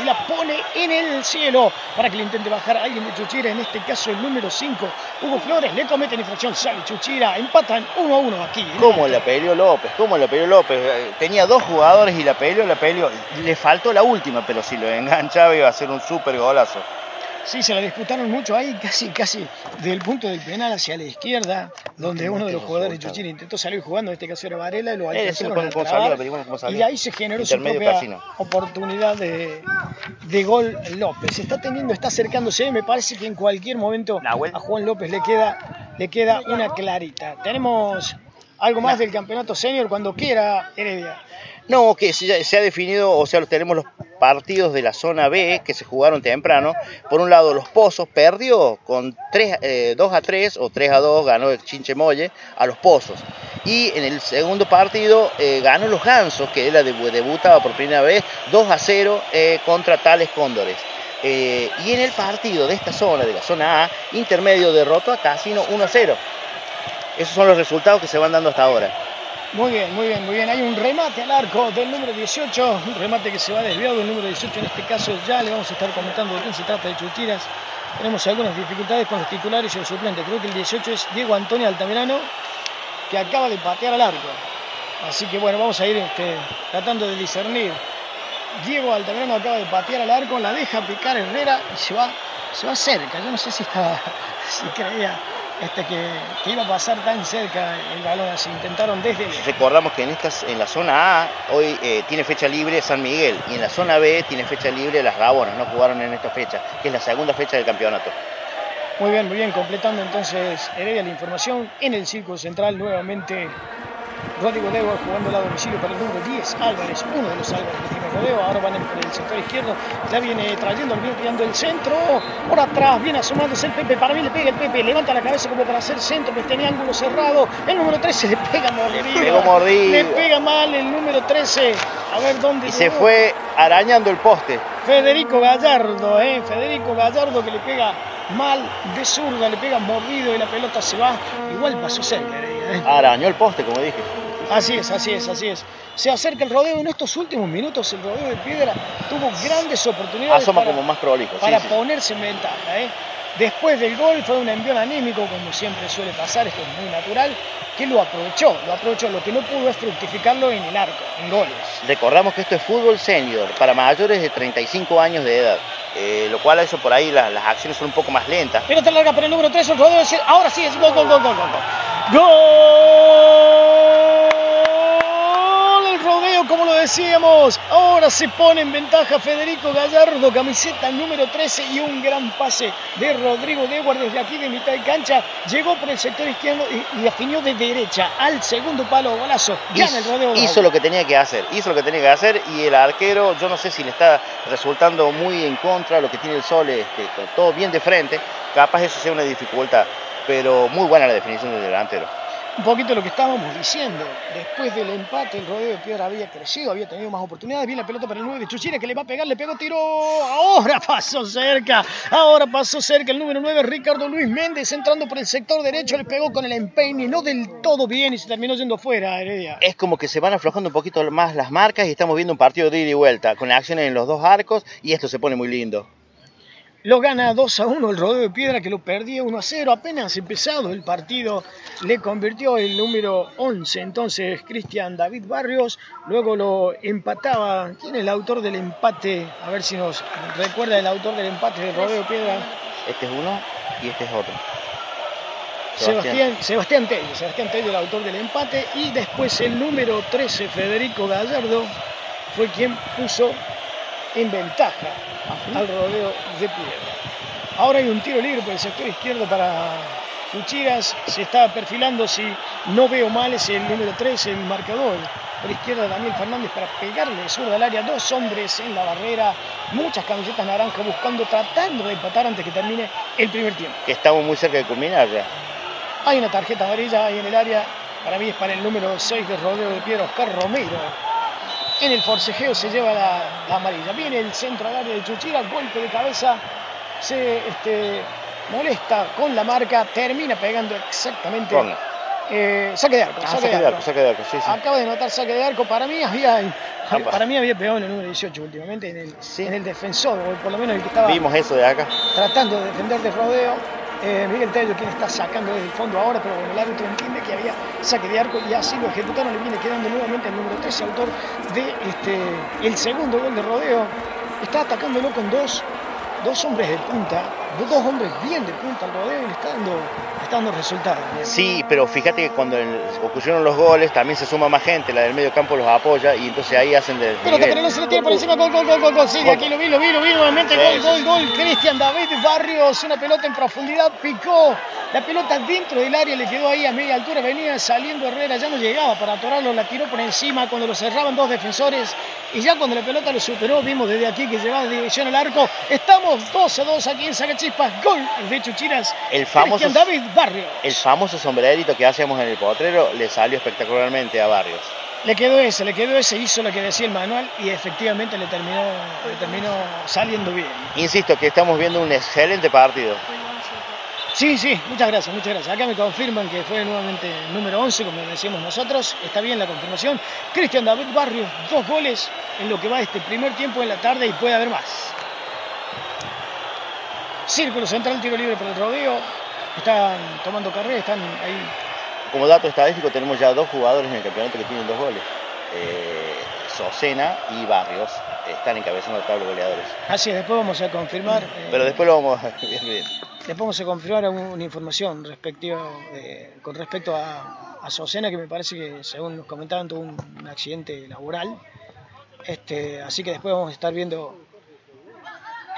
y la pone en el cielo para que le intente bajar a alguien de Chuchira, en este caso el número 5. Hugo Flores le comete la infracción, sale Chuchira, empatan 1 a 1 aquí. ¿Cómo la peleó López? ¿Cómo la peleó López? Eh, tenía dos jugadores y la peleó, la peleó. Le faltó la última, pero si lo enganchaba iba a ser un súper golazo. Sí, se la disputaron mucho ahí, casi, casi del punto del penal hacia la izquierda, donde uno de los jugadores de Chuchín intentó salir jugando, en este caso era Varela, y lo alcanzaron Y ahí se generó su propia oportunidad de, de, gol López. Está teniendo, está acercándose, me parece que en cualquier momento a Juan López le queda, le queda una clarita. Tenemos algo más del campeonato senior cuando quiera, Heredia. No, que se, ha definido, o sea, tenemos los partidos de la zona B que se jugaron temprano. Por un lado, Los Pozos perdió con 3, 2 eh, a 3 o 3 a 2, ganó el Chinchemoye a Los Pozos. Y en el segundo partido eh, ganó Los Gansos, que él debutaba por primera vez, 2 a 0 eh, contra Tales Cóndores. y en el partido de esta zona, de la zona A, intermedio derrotó a Casino 1 a 0. Esos son los resultados que se van dando hasta ahora. Muy bien, muy bien, muy bien. Hay un remate al arco del número 18, un remate que se va desviado del número 18. En este caso ya le vamos a estar comentando de quién se trata de Chutiras. Tenemos algunas dificultades con los titulares y el suplente. Creo que el 18 es Diego Antonio Altamirano, que acaba de patear al arco. Así que bueno, vamos a ir este, tratando de discernir. Diego Altamirano acaba de patear al arco, la deja picar Herrera y se va, se va cerca. Yo no sé si estaba, si creía este, que, iba a pasar tan cerca el balón, así intentaron desde... Recordamos que en, estas, en la zona A hoy eh, tiene fecha libre San Miguel y en la zona B tiene fecha libre las Gabonas, no jugaron en esta fecha, que es la segunda fecha del campeonato. Muy bien, muy bien, completando entonces Heredia la información en el círculo central nuevamente Rodrigo Leo jugando a domicilio para el número 10. Álvarez, uno de los Álvarez que tiene Rodeo. Ahora van por el sector izquierdo. Ya viene trayendo, viene tirando el centro. Por atrás viene asomándose el Pepe. Para mí le pega el Pepe. Levanta la cabeza como para hacer centro, que tenía ángulo cerrado. El número 13 le pega mordido. Le pega mal el número 13. A ver dónde. Y se fue arañando el poste. Federico Gallardo, ¿eh? Federico Gallardo que le pega mal de zurda, le pega mordido y la pelota se va. Igual pasó cerca. ¿Eh? Arañó el poste, como dije. Así es, así es, así es. Se acerca el rodeo en estos últimos minutos. El rodeo de piedra tuvo grandes oportunidades Asoma para, como más prolijo, para ponerse en ventaja. ¿eh? Después del gol fue un envío anímico, como siempre suele pasar, esto es muy natural, que lo aprovechó, lo aprovechó. Lo que no pudo es fructificarlo en el arco, en goles. Recordamos que esto es fútbol senior para mayores de 35 años de edad. Eh, lo cual eso por ahí las acciones son un poco más lentas. Pero te larga para el número 3, el rodeo, ahora sí es gol, gol, gol, gol, gol. ¡Gol! Como lo decíamos, ahora se pone en ventaja Federico Gallardo, camiseta número 13 y un gran pase de Rodrigo Dewar desde aquí de mitad de cancha. Llegó por el sector izquierdo y, definió de derecha al segundo palo golazo. Gana el rodeo. Hizo lo que tenía que hacer, hizo lo que tenía que hacer y el arquero, yo no sé si le está resultando muy en contra lo que tiene el sol, este, todo bien de frente, capaz eso sea una dificultad, pero muy buena la definición del delantero un poquito lo que estábamos diciendo. Después del empate, el rodeo de piedra había crecido, había tenido más oportunidades. Viene la pelota para el 9 de Chuchira que le va a pegar, le pegó, tiro. Ahora pasó cerca, ahora pasó cerca el número 9, Ricardo Luis Méndez, entrando por el sector derecho, le pegó con el empeine, no del todo bien y se terminó yendo fuera, Heredia. Es como que se van aflojando un poquito más las marcas y estamos viendo un partido de ida y vuelta, con acciones en los dos arcos y esto se pone muy lindo. Lo gana 2 a 1 el rodeo de piedra que lo perdía 1 a 0. Apenas empezado el partido le convirtió el número 11. Entonces Cristian David Barrios. Luego lo empataba. ¿Quién es el autor del empate? A ver si nos recuerda el autor del empate del rodeo de piedra. Este es uno y este es otro. Sebastián, Sebastián Tello, Sebastián Tello, el autor del empate. Y después el número 13, Federico Gallardo, fue quien puso en ventaja al rodeo de piedra. Ahora hay un tiro libre por el sector izquierdo para Fuchiras. Se está perfilando, si no veo mal, es el número 3, el marcador. Por izquierda Daniel Fernández para pegarle sur del área. Dos hombres en la barrera. Muchas camisetas naranjas buscando, tratando de empatar antes que termine el primer tiempo. Estamos muy cerca de culminar ya. Hay una tarjeta amarilla ahí en el área. Para mí es para el número 6 de rodeo de piedra, Oscar Romero en el forcejeo se lleva la, amarilla. Viene el centro al área de Chuchira, golpe de cabeza, se este, molesta con la marca, termina pegando exactamente. Eh, saque de arco, ah, saque, de arco, saque de arco, sí, sí. Acaba de notar saque de arco. Para mí había, para mí había pegado en el número 18 últimamente, en el, en el defensor, o por lo menos el que estaba. Vimos eso de acá. Tratando de defender de rodeo eh, Miguel Tello quien está sacando desde el fondo ahora, pero bueno, el árbitro entiende que había saque de arco y así lo ejecutaron, le viene quedando nuevamente el número 13, autor de este, el segundo gol de rodeo. Está atacándolo con dos, dos hombres de punta, dos hombres bien de punta al rodeo y le está dando dando resultados. Sí, pero fíjate que cuando ocurrieron los goles también se suma más gente, la del medio campo los apoya y entonces ahí hacen de. Pero, no se le tiene por encima, gol, gol, gol, gol, gol, sí, aquí lo vi, lo vi, lo vi nuevamente, gol, gol, gol, Cristian David Barrios, una pelota en profundidad, picó, la pelota dentro del área le quedó ahí a media altura, venía saliendo Herrera, ya no llegaba para atorarlo, la tiró por encima cuando lo cerraban dos defensores y ya cuando la pelota lo superó, vimos desde aquí que llevaba dirección al arco, estamos 2 a 2 aquí en Sacachispas, gol de Chuchiras, el famoso Cristian David el famoso sombrerito que hacíamos en el potrero le salió espectacularmente a Barrios. Le quedó ese, le quedó ese, hizo lo que decía el manual y efectivamente le terminó, le terminó saliendo bien. Insisto que estamos viendo un excelente partido. Sí, sí, muchas gracias, muchas gracias. Acá me confirman que fue nuevamente número 11, como decíamos nosotros. Está bien la confirmación. Cristian David Barrios, dos goles en lo que va este primer tiempo en la tarde y puede haber más. Círculo central, tiro libre por el rodeo están tomando carrera, están ahí. Como dato estadístico tenemos ya dos jugadores en el campeonato que tienen dos goles. Eh, Socena y Barrios están encabezando el tablo goleadores. Así es, después vamos a confirmar. Pero después lo vamos a ver bien. Después vamos a confirmar una información respectiva, eh, con respecto a, a Socena, que me parece que, según nos comentaban, tuvo un, accidente laboral. Este, así que después vamos a estar viendo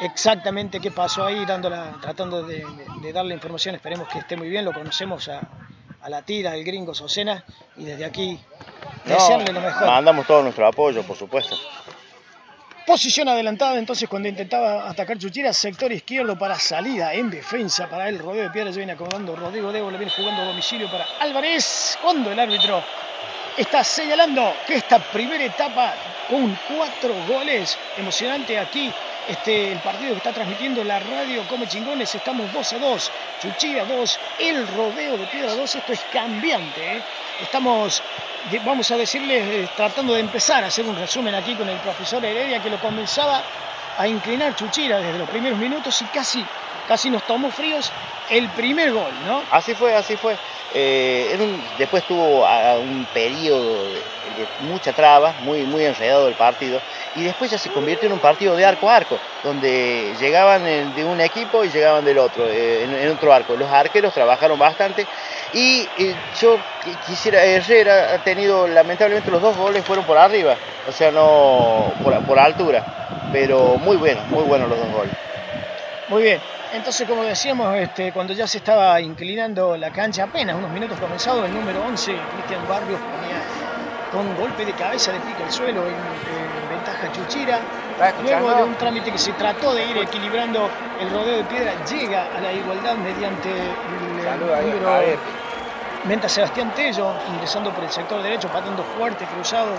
exactamente qué pasó ahí, dándola, tratando de, darle información. Esperemos que esté muy bien. Lo conocemos a, la tira, al gringo Socena, y desde aquí desearle lo mejor. Mandamos todo nuestro apoyo, por supuesto. Posición adelantada entonces cuando intentaba atacar Chuchira, sector izquierdo para salida en defensa para el rodeo de piedra, se viene acomodando Rodrigo Debo, le viene jugando a domicilio para Álvarez, cuando el árbitro está señalando que esta primera etapa con cuatro goles, emocionante aquí este, el partido que está transmitiendo la radio Come Chingones, estamos 2 a 2, Chuchilla 2, el rodeo de Piedra 2, esto es cambiante, ¿eh? estamos, vamos a decirles, eh, tratando de empezar a hacer un resumen aquí con el profesor Heredia que lo comenzaba a inclinar Chuchira desde los primeros minutos y casi, casi nos tomó fríos el primer gol, ¿no? Así fue, así fue. Eh, después tuvo un periodo de, mucha traba, muy, muy enredado el partido, y después ya se convirtió en un partido de arco a arco, donde llegaban de un equipo y llegaban del otro, eh, en, otro arco. Los arqueros trabajaron bastante Y eh, yo qui- quisiera, Herrera ha tenido, lamentablemente los dos goles fueron por arriba, o sea, no por, por altura, pero muy buenos, muy buenos los dos goles. Muy bien. Entonces, como decíamos, este, cuando ya se estaba inclinando la cancha, apenas unos minutos comenzado, el número 11, Cristian Barrios, ponía con golpe de cabeza de pica al suelo en, en ventaja Chuchira. Luego de un trámite que se trató de ir equilibrando el rodeo de piedra, llega a la igualdad mediante el Saluda número a. Menta Sebastián Tello, ingresando por el sector derecho, patando fuerte, cruzado,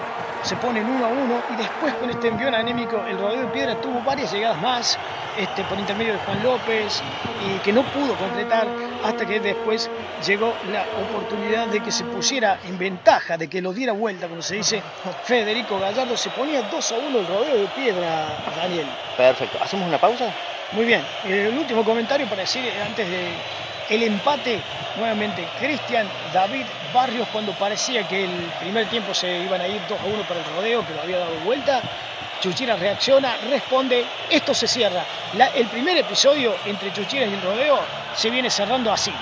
se ponen uno a uno y después con este envión anémico el rodeo de piedra tuvo varias llegadas más este, por intermedio de Juan López y que no pudo concretar hasta que después llegó la oportunidad de que se pusiera en ventaja, de que lo diera vuelta, como se dice Federico Gallardo, se ponía 2 a 1 el rodeo de piedra, Daniel. Perfecto, ¿hacemos una pausa? Muy bien, el último comentario para decir eh, antes de el empate, nuevamente Cristian David Barrios cuando parecía que el primer tiempo se iban a ir 2 a 1 para el rodeo, que lo había dado vuelta. Chuchira reacciona, responde, esto se cierra. El primer episodio entre Chuchira y el rodeo se viene cerrando así.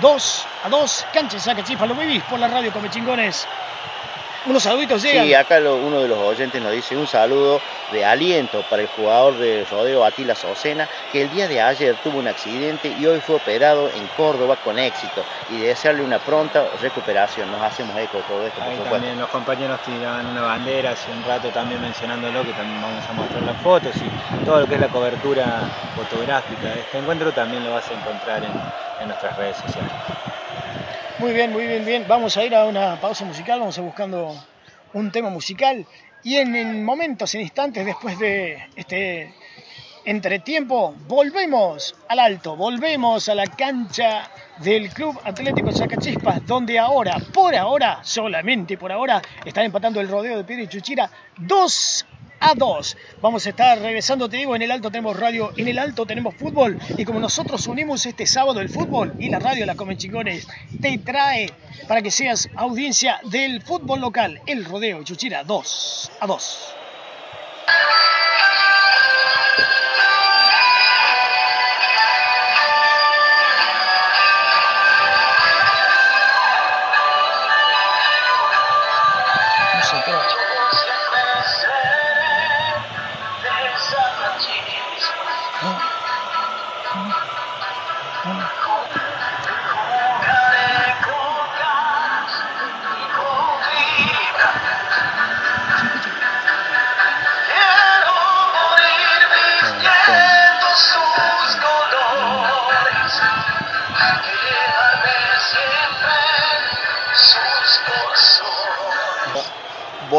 2 a 2, cancha saca chispa, lo vivís por la radio Come Chingones. Unos saluditos llegan. Sí, acá lo- uno de los oyentes nos dice un saludo de aliento para el jugador de rodeo Atila Socena, que el día de ayer tuvo un accidente y hoy fue operado en Córdoba con éxito y desearle una pronta recuperación. Nos hacemos eco de todo esto, por Ahí supuesto. también los compañeros tiraban una bandera hace un rato también mencionándolo, que también vamos a mostrar las fotos y todo lo que es la cobertura fotográfica de este encuentro también lo vas a encontrar en, en nuestras redes sociales. Muy bien, muy bien, bien. Vamos a ir a una pausa musical, vamos a ir buscando un tema musical y en, en momentos, en instantes después de este entretiempo, volvemos al alto, volvemos a la cancha del Club Atlético Sacachispas, donde ahora, por ahora, solamente por ahora, están empatando el rodeo de Piedra y Chuchira 2 a 2. Vamos a estar regresando, te digo, en el alto tenemos radio, en el alto tenemos fútbol y como nosotros unimos este sábado el fútbol y la radio La Comen Chingones te trae para que seas audiencia del fútbol local, el rodeo Chuchira 2 a 2.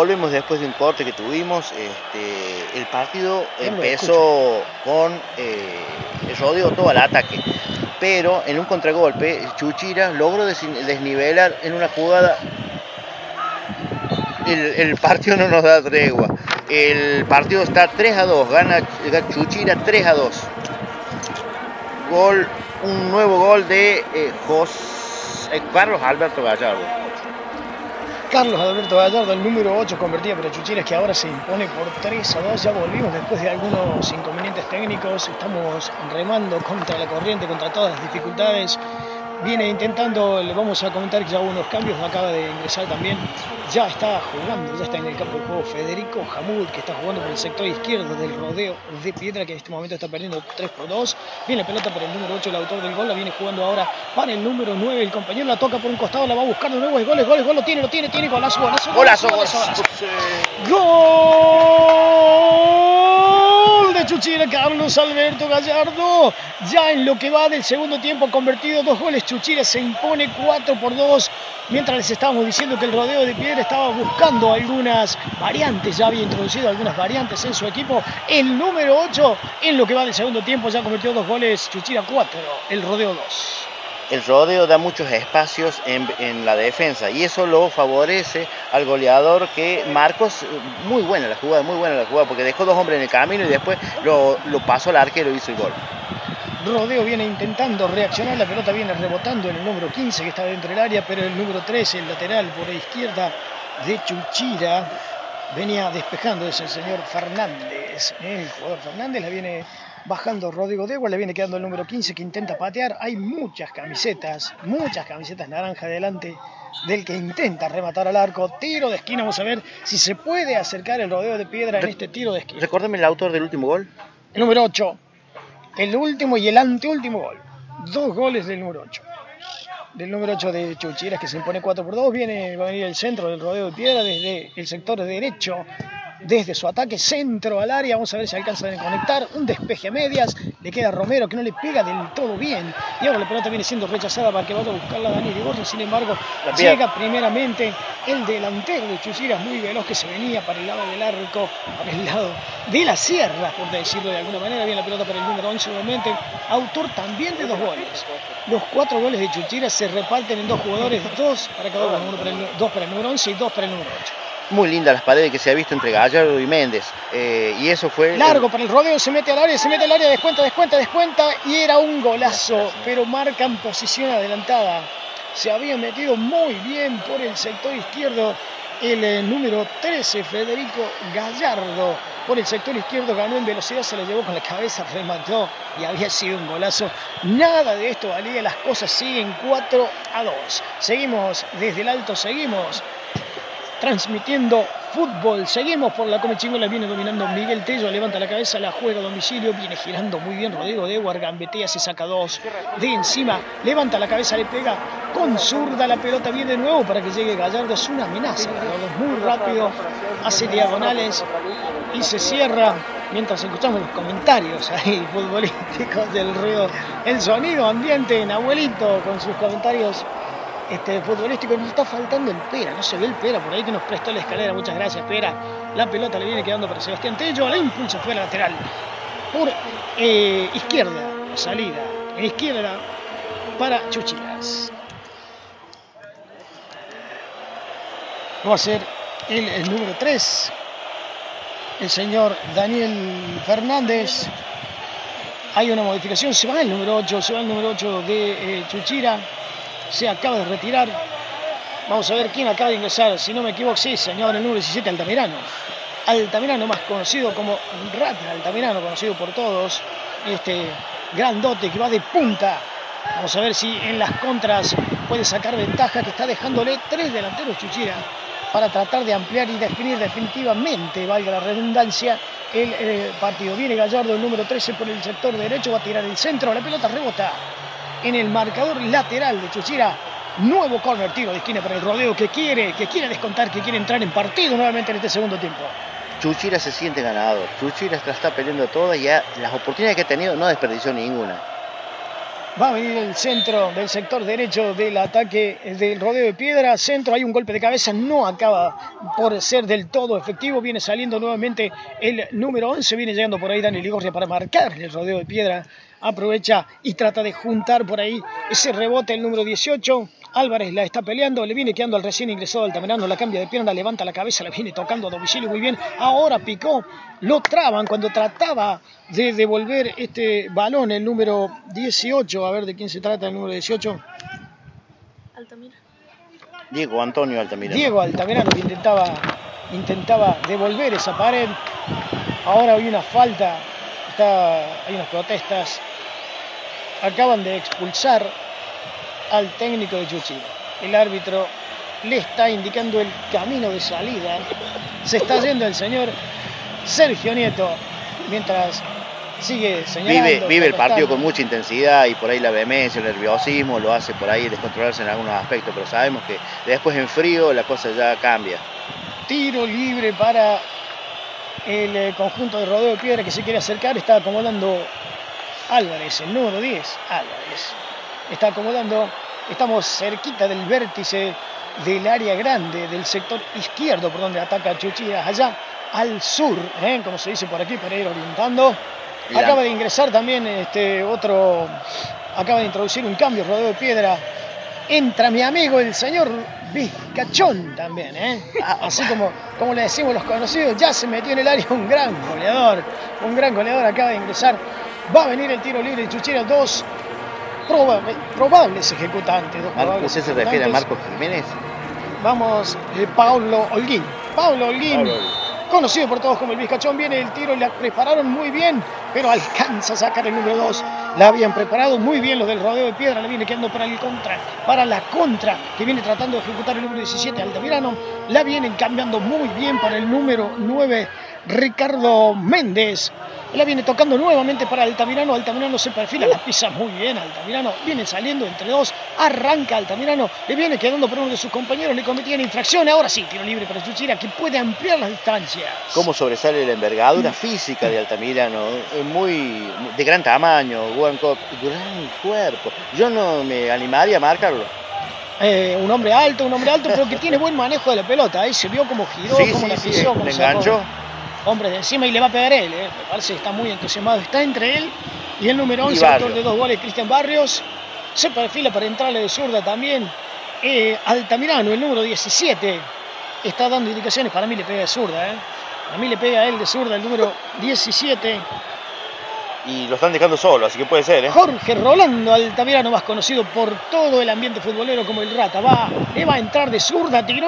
Volvemos después de un corte que tuvimos. Este, el partido empezó con eh, el rodeo todo al ataque. Pero en un contragolpe, Chuchira logró des- desnivelar en una jugada. El, el partido no nos da tregua. El partido está 3 a 2. Gana Chuchira 3 a 2. Gol, un nuevo gol de eh, Jos- eh, Carlos Alberto Gallardo. Carlos Alberto Gallardo, el número 8 convertido por Chuchiras, que ahora se impone por 3 a 2. Ya volvimos después de algunos inconvenientes técnicos. Estamos remando contra la corriente, contra todas las dificultades. Viene intentando, le vamos a comentar que ya hubo unos cambios, acaba de ingresar también. Ya está jugando, ya está en el campo de juego Federico Jamud, que está jugando por el sector izquierdo del rodeo de piedra, que en este momento está perdiendo 3 por 2. Viene la pelota para el número 8, el autor del gol, la viene jugando ahora para el número 9. El compañero la toca por un costado, la va a buscar de nuevo. Es goles, goles, gol, lo tiene, lo tiene, tiene golazo, golazo, Golazo, golazo, golazo. Gol de Carlos Alberto Gallardo. Ya en lo que va del segundo tiempo convertido dos goles. Chuchira se impone 4 por 2. Mientras les estábamos diciendo que el rodeo de piedra estaba buscando algunas variantes, ya había introducido algunas variantes en su equipo. El número 8 en lo que va del segundo tiempo ya convirtió dos goles. Chuchira 4, el rodeo 2. El rodeo da muchos espacios en, la defensa y eso lo favorece al goleador que Marcos, eh, muy buena la jugada, muy buena la jugada, porque dejó dos hombres en el camino y después lo, lo pasó al arquero y hizo el gol. Rodeo viene intentando reaccionar, la pelota viene rebotando en el número 15 que está dentro del área, pero el número 13, el lateral por la izquierda de Chuchira, venía despejando, es el señor Fernández. ¿eh? El jugador Fernández la viene bajando Rodrigo Degua, le viene quedando el número 15 que intenta patear. Hay muchas camisetas, muchas camisetas naranja delante del que intenta rematar al arco. Tiro de esquina, vamos a ver si se puede acercar el rodeo de piedra en este tiro de esquina. Recuérdame el autor del último gol. El número 8, el último y el anteúltimo gol. Dos goles del número 8. Del número 8 de Chuchiras que se impone 4 por 2. Viene, va a venir el centro del rodeo de piedra desde el sector derecho desde su ataque centro al área. Vamos a ver si alcanza a conectar. Un despeje a medias. Le queda Romero que no le pega del todo bien. Y ahora la pelota viene siendo rechazada para que vaya a buscarla Daniel Igorro. Sin embargo, llega primeramente el delantero de Chuchiras, muy veloz que se venía para el lado del arco, para el lado de la sierra, por decirlo de alguna manera. Viene la pelota para el número 11 nuevamente. Autor también de dos goles. Los cuatro goles de Chuchiras se reparten en dos jugadores, dos para cada uno, uno para el, dos para el número 11 y dos para el número 8 muy lindas las paredes que se ha visto entre Gallardo y Méndez. Eh, y eso fue. Largo para el rodeo, se mete al área, se mete al área, descuenta, descuenta, descuenta. Y era un golazo, pero marcan posición adelantada. Se había metido muy bien por el sector izquierdo el eh, número 13, Federico Gallardo. Por el sector izquierdo ganó en velocidad, se lo llevó con la cabeza, remató y había sido un golazo. Nada de esto valía, las cosas siguen 4 a 2. Seguimos desde el alto, seguimos transmitiendo fútbol. Seguimos por la Comechingola, viene dominando Miguel Tello, levanta la cabeza, la juega a domicilio, viene girando muy bien Rodrigo de gambetea, se saca dos de encima, levanta la cabeza, le pega con zurda, la pelota viene de nuevo para que llegue Gallardo, es una amenaza, muy rápido, hace diagonales y se cierra mientras escuchamos los comentarios ahí futbolísticos del ruido, el sonido ambiente en abuelito con sus comentarios este, futbolístico. Nos está faltando el Pera, no se ve el Pera por ahí que nos prestó la escalera. Muchas gracias, Pera. La pelota le viene quedando para Sebastián Tello. La impulso fue la lateral. Por eh, izquierda, salida. Izquierda para Chuchilas. Va a ser el, el número 3. El señor Daniel Fernández. Hay una modificación, se va el número 8, se va el número 8 de eh, Chuchira se acaba de retirar. Vamos a ver quién acaba de ingresar. Si no me equivoco, sí, señor, el número 17, Altamirano. Altamirano, más conocido como Rata Altamirano, conocido por todos. Este grandote que va de punta. Vamos a ver si en las contras puede sacar ventaja, que está dejándole tres delanteros Chuchira para tratar de ampliar y definir definitivamente, valga la redundancia, el eh, partido. Viene Gallardo, el número 13 por el sector derecho, va a tirar el centro, la pelota rebota en el marcador lateral de Chuchira. Nuevo corner, tiro de esquina para el rodeo que quiere, que quiere descontar, que quiere entrar en partido nuevamente en este segundo tiempo. Chuchira se siente ganador. Chuchira está, está peleando todas y ya las oportunidades que ha tenido no desperdició ninguna. Va a venir el centro del sector derecho del ataque del rodeo de piedra. Centro, hay un golpe de cabeza, no acaba por ser del todo efectivo. Viene saliendo nuevamente el número 11. Viene llegando por ahí Daniel Igorria para marcar el rodeo de piedra aprovecha y trata de juntar por ahí ese rebote el número 18. Álvarez la está peleando, le viene quedando al recién ingresado Altamirano, la cambia de pierna, levanta la cabeza, la viene tocando a domicilio muy bien. Ahora picó, lo traban cuando trataba de devolver este balón, el número 18. A ver de quién se trata el número 18. Altamira. Diego Antonio Altamirano. Diego Altamirano que intentaba, intentaba devolver esa pared. Ahora hay una falta, está, hay unas protestas acaban de expulsar al técnico de Chuchi. El árbitro le está indicando el camino de salida. Se está yendo el señor Sergio Nieto mientras sigue señalando. Vive, vive el partido con mucha intensidad y por ahí la vehemencia, el nerviosismo lo hace por ahí descontrolarse en algunos aspectos, pero sabemos que después en frío la cosa ya cambia. Tiro libre para el eh, conjunto de rodeo de piedra que se quiere acercar. Está acomodando Álvarez, el número 10, Álvarez. Está acomodando, estamos cerquita del vértice del área grande, del sector izquierdo por donde ataca Chuchillas, allá al sur, ¿eh? como se dice por aquí, para ir orientando. Acaba de ingresar también este otro, acaba de introducir un cambio, rodeo de piedra. Entra mi amigo el señor Vizcachón también, ¿eh? Así como, como le decimos los conocidos, ya se metió en el área un gran goleador, un gran goleador acaba de ingresar Va a venir el tiro libre de Chuchera, dos probables ejecutantes. Dos ¿Usted se refiere a Marcos Jiménez? Vamos, eh, Pablo Holguín. Pablo Holguín, conocido por todos como el Vizcachón, viene el tiro la prepararon muy bien. pero alcanza a sacar el número 2. La habían preparado muy bien los del rodeo de piedra, le viene quedando para el contra, para la contra, que viene tratando de ejecutar el número 17, Altamirano. La vienen cambiando muy bien para el número 9, Ricardo Méndez. La viene tocando nuevamente para Altamirano. Altamirano se perfila, la pisa muy bien. Altamirano viene saliendo entre dos. Arranca Altamirano. Le viene quedando por uno de sus compañeros. Le cometían infracción. Ahora sí, tiro libre para Chuchira que puede ampliar las distancias. Cómo sobresale la envergadura física de Altamirano. Es muy de gran tamaño, buen gran cuerpo. Yo no me animaría a marcarlo. Eh, un hombre alto, un hombre alto, pero que tiene buen manejo de la pelota. Ahí se vio cómo giró, Sí, cómo sí, la sí, pisó, le sacó enganchó. Hombre de encima y le va a pegar él. eh. Me parece que está muy entusiasmado. Está entre él y el número Y 11, autor de dos goles, Cristian Barrios. Se perfila para entrarle de zurda también. Eh, Altamirano, el número 17, está dando indicaciones. Para mí le pega de zurda. eh. Para mí le pega a él de zurda, el número 17. Y lo están dejando solo, así que puede ser, ¿eh? Jorge Rolando Altamirano, más conocido por todo el ambiente futbolero como el Rata. Va, le va a entrar de zurda, tiró.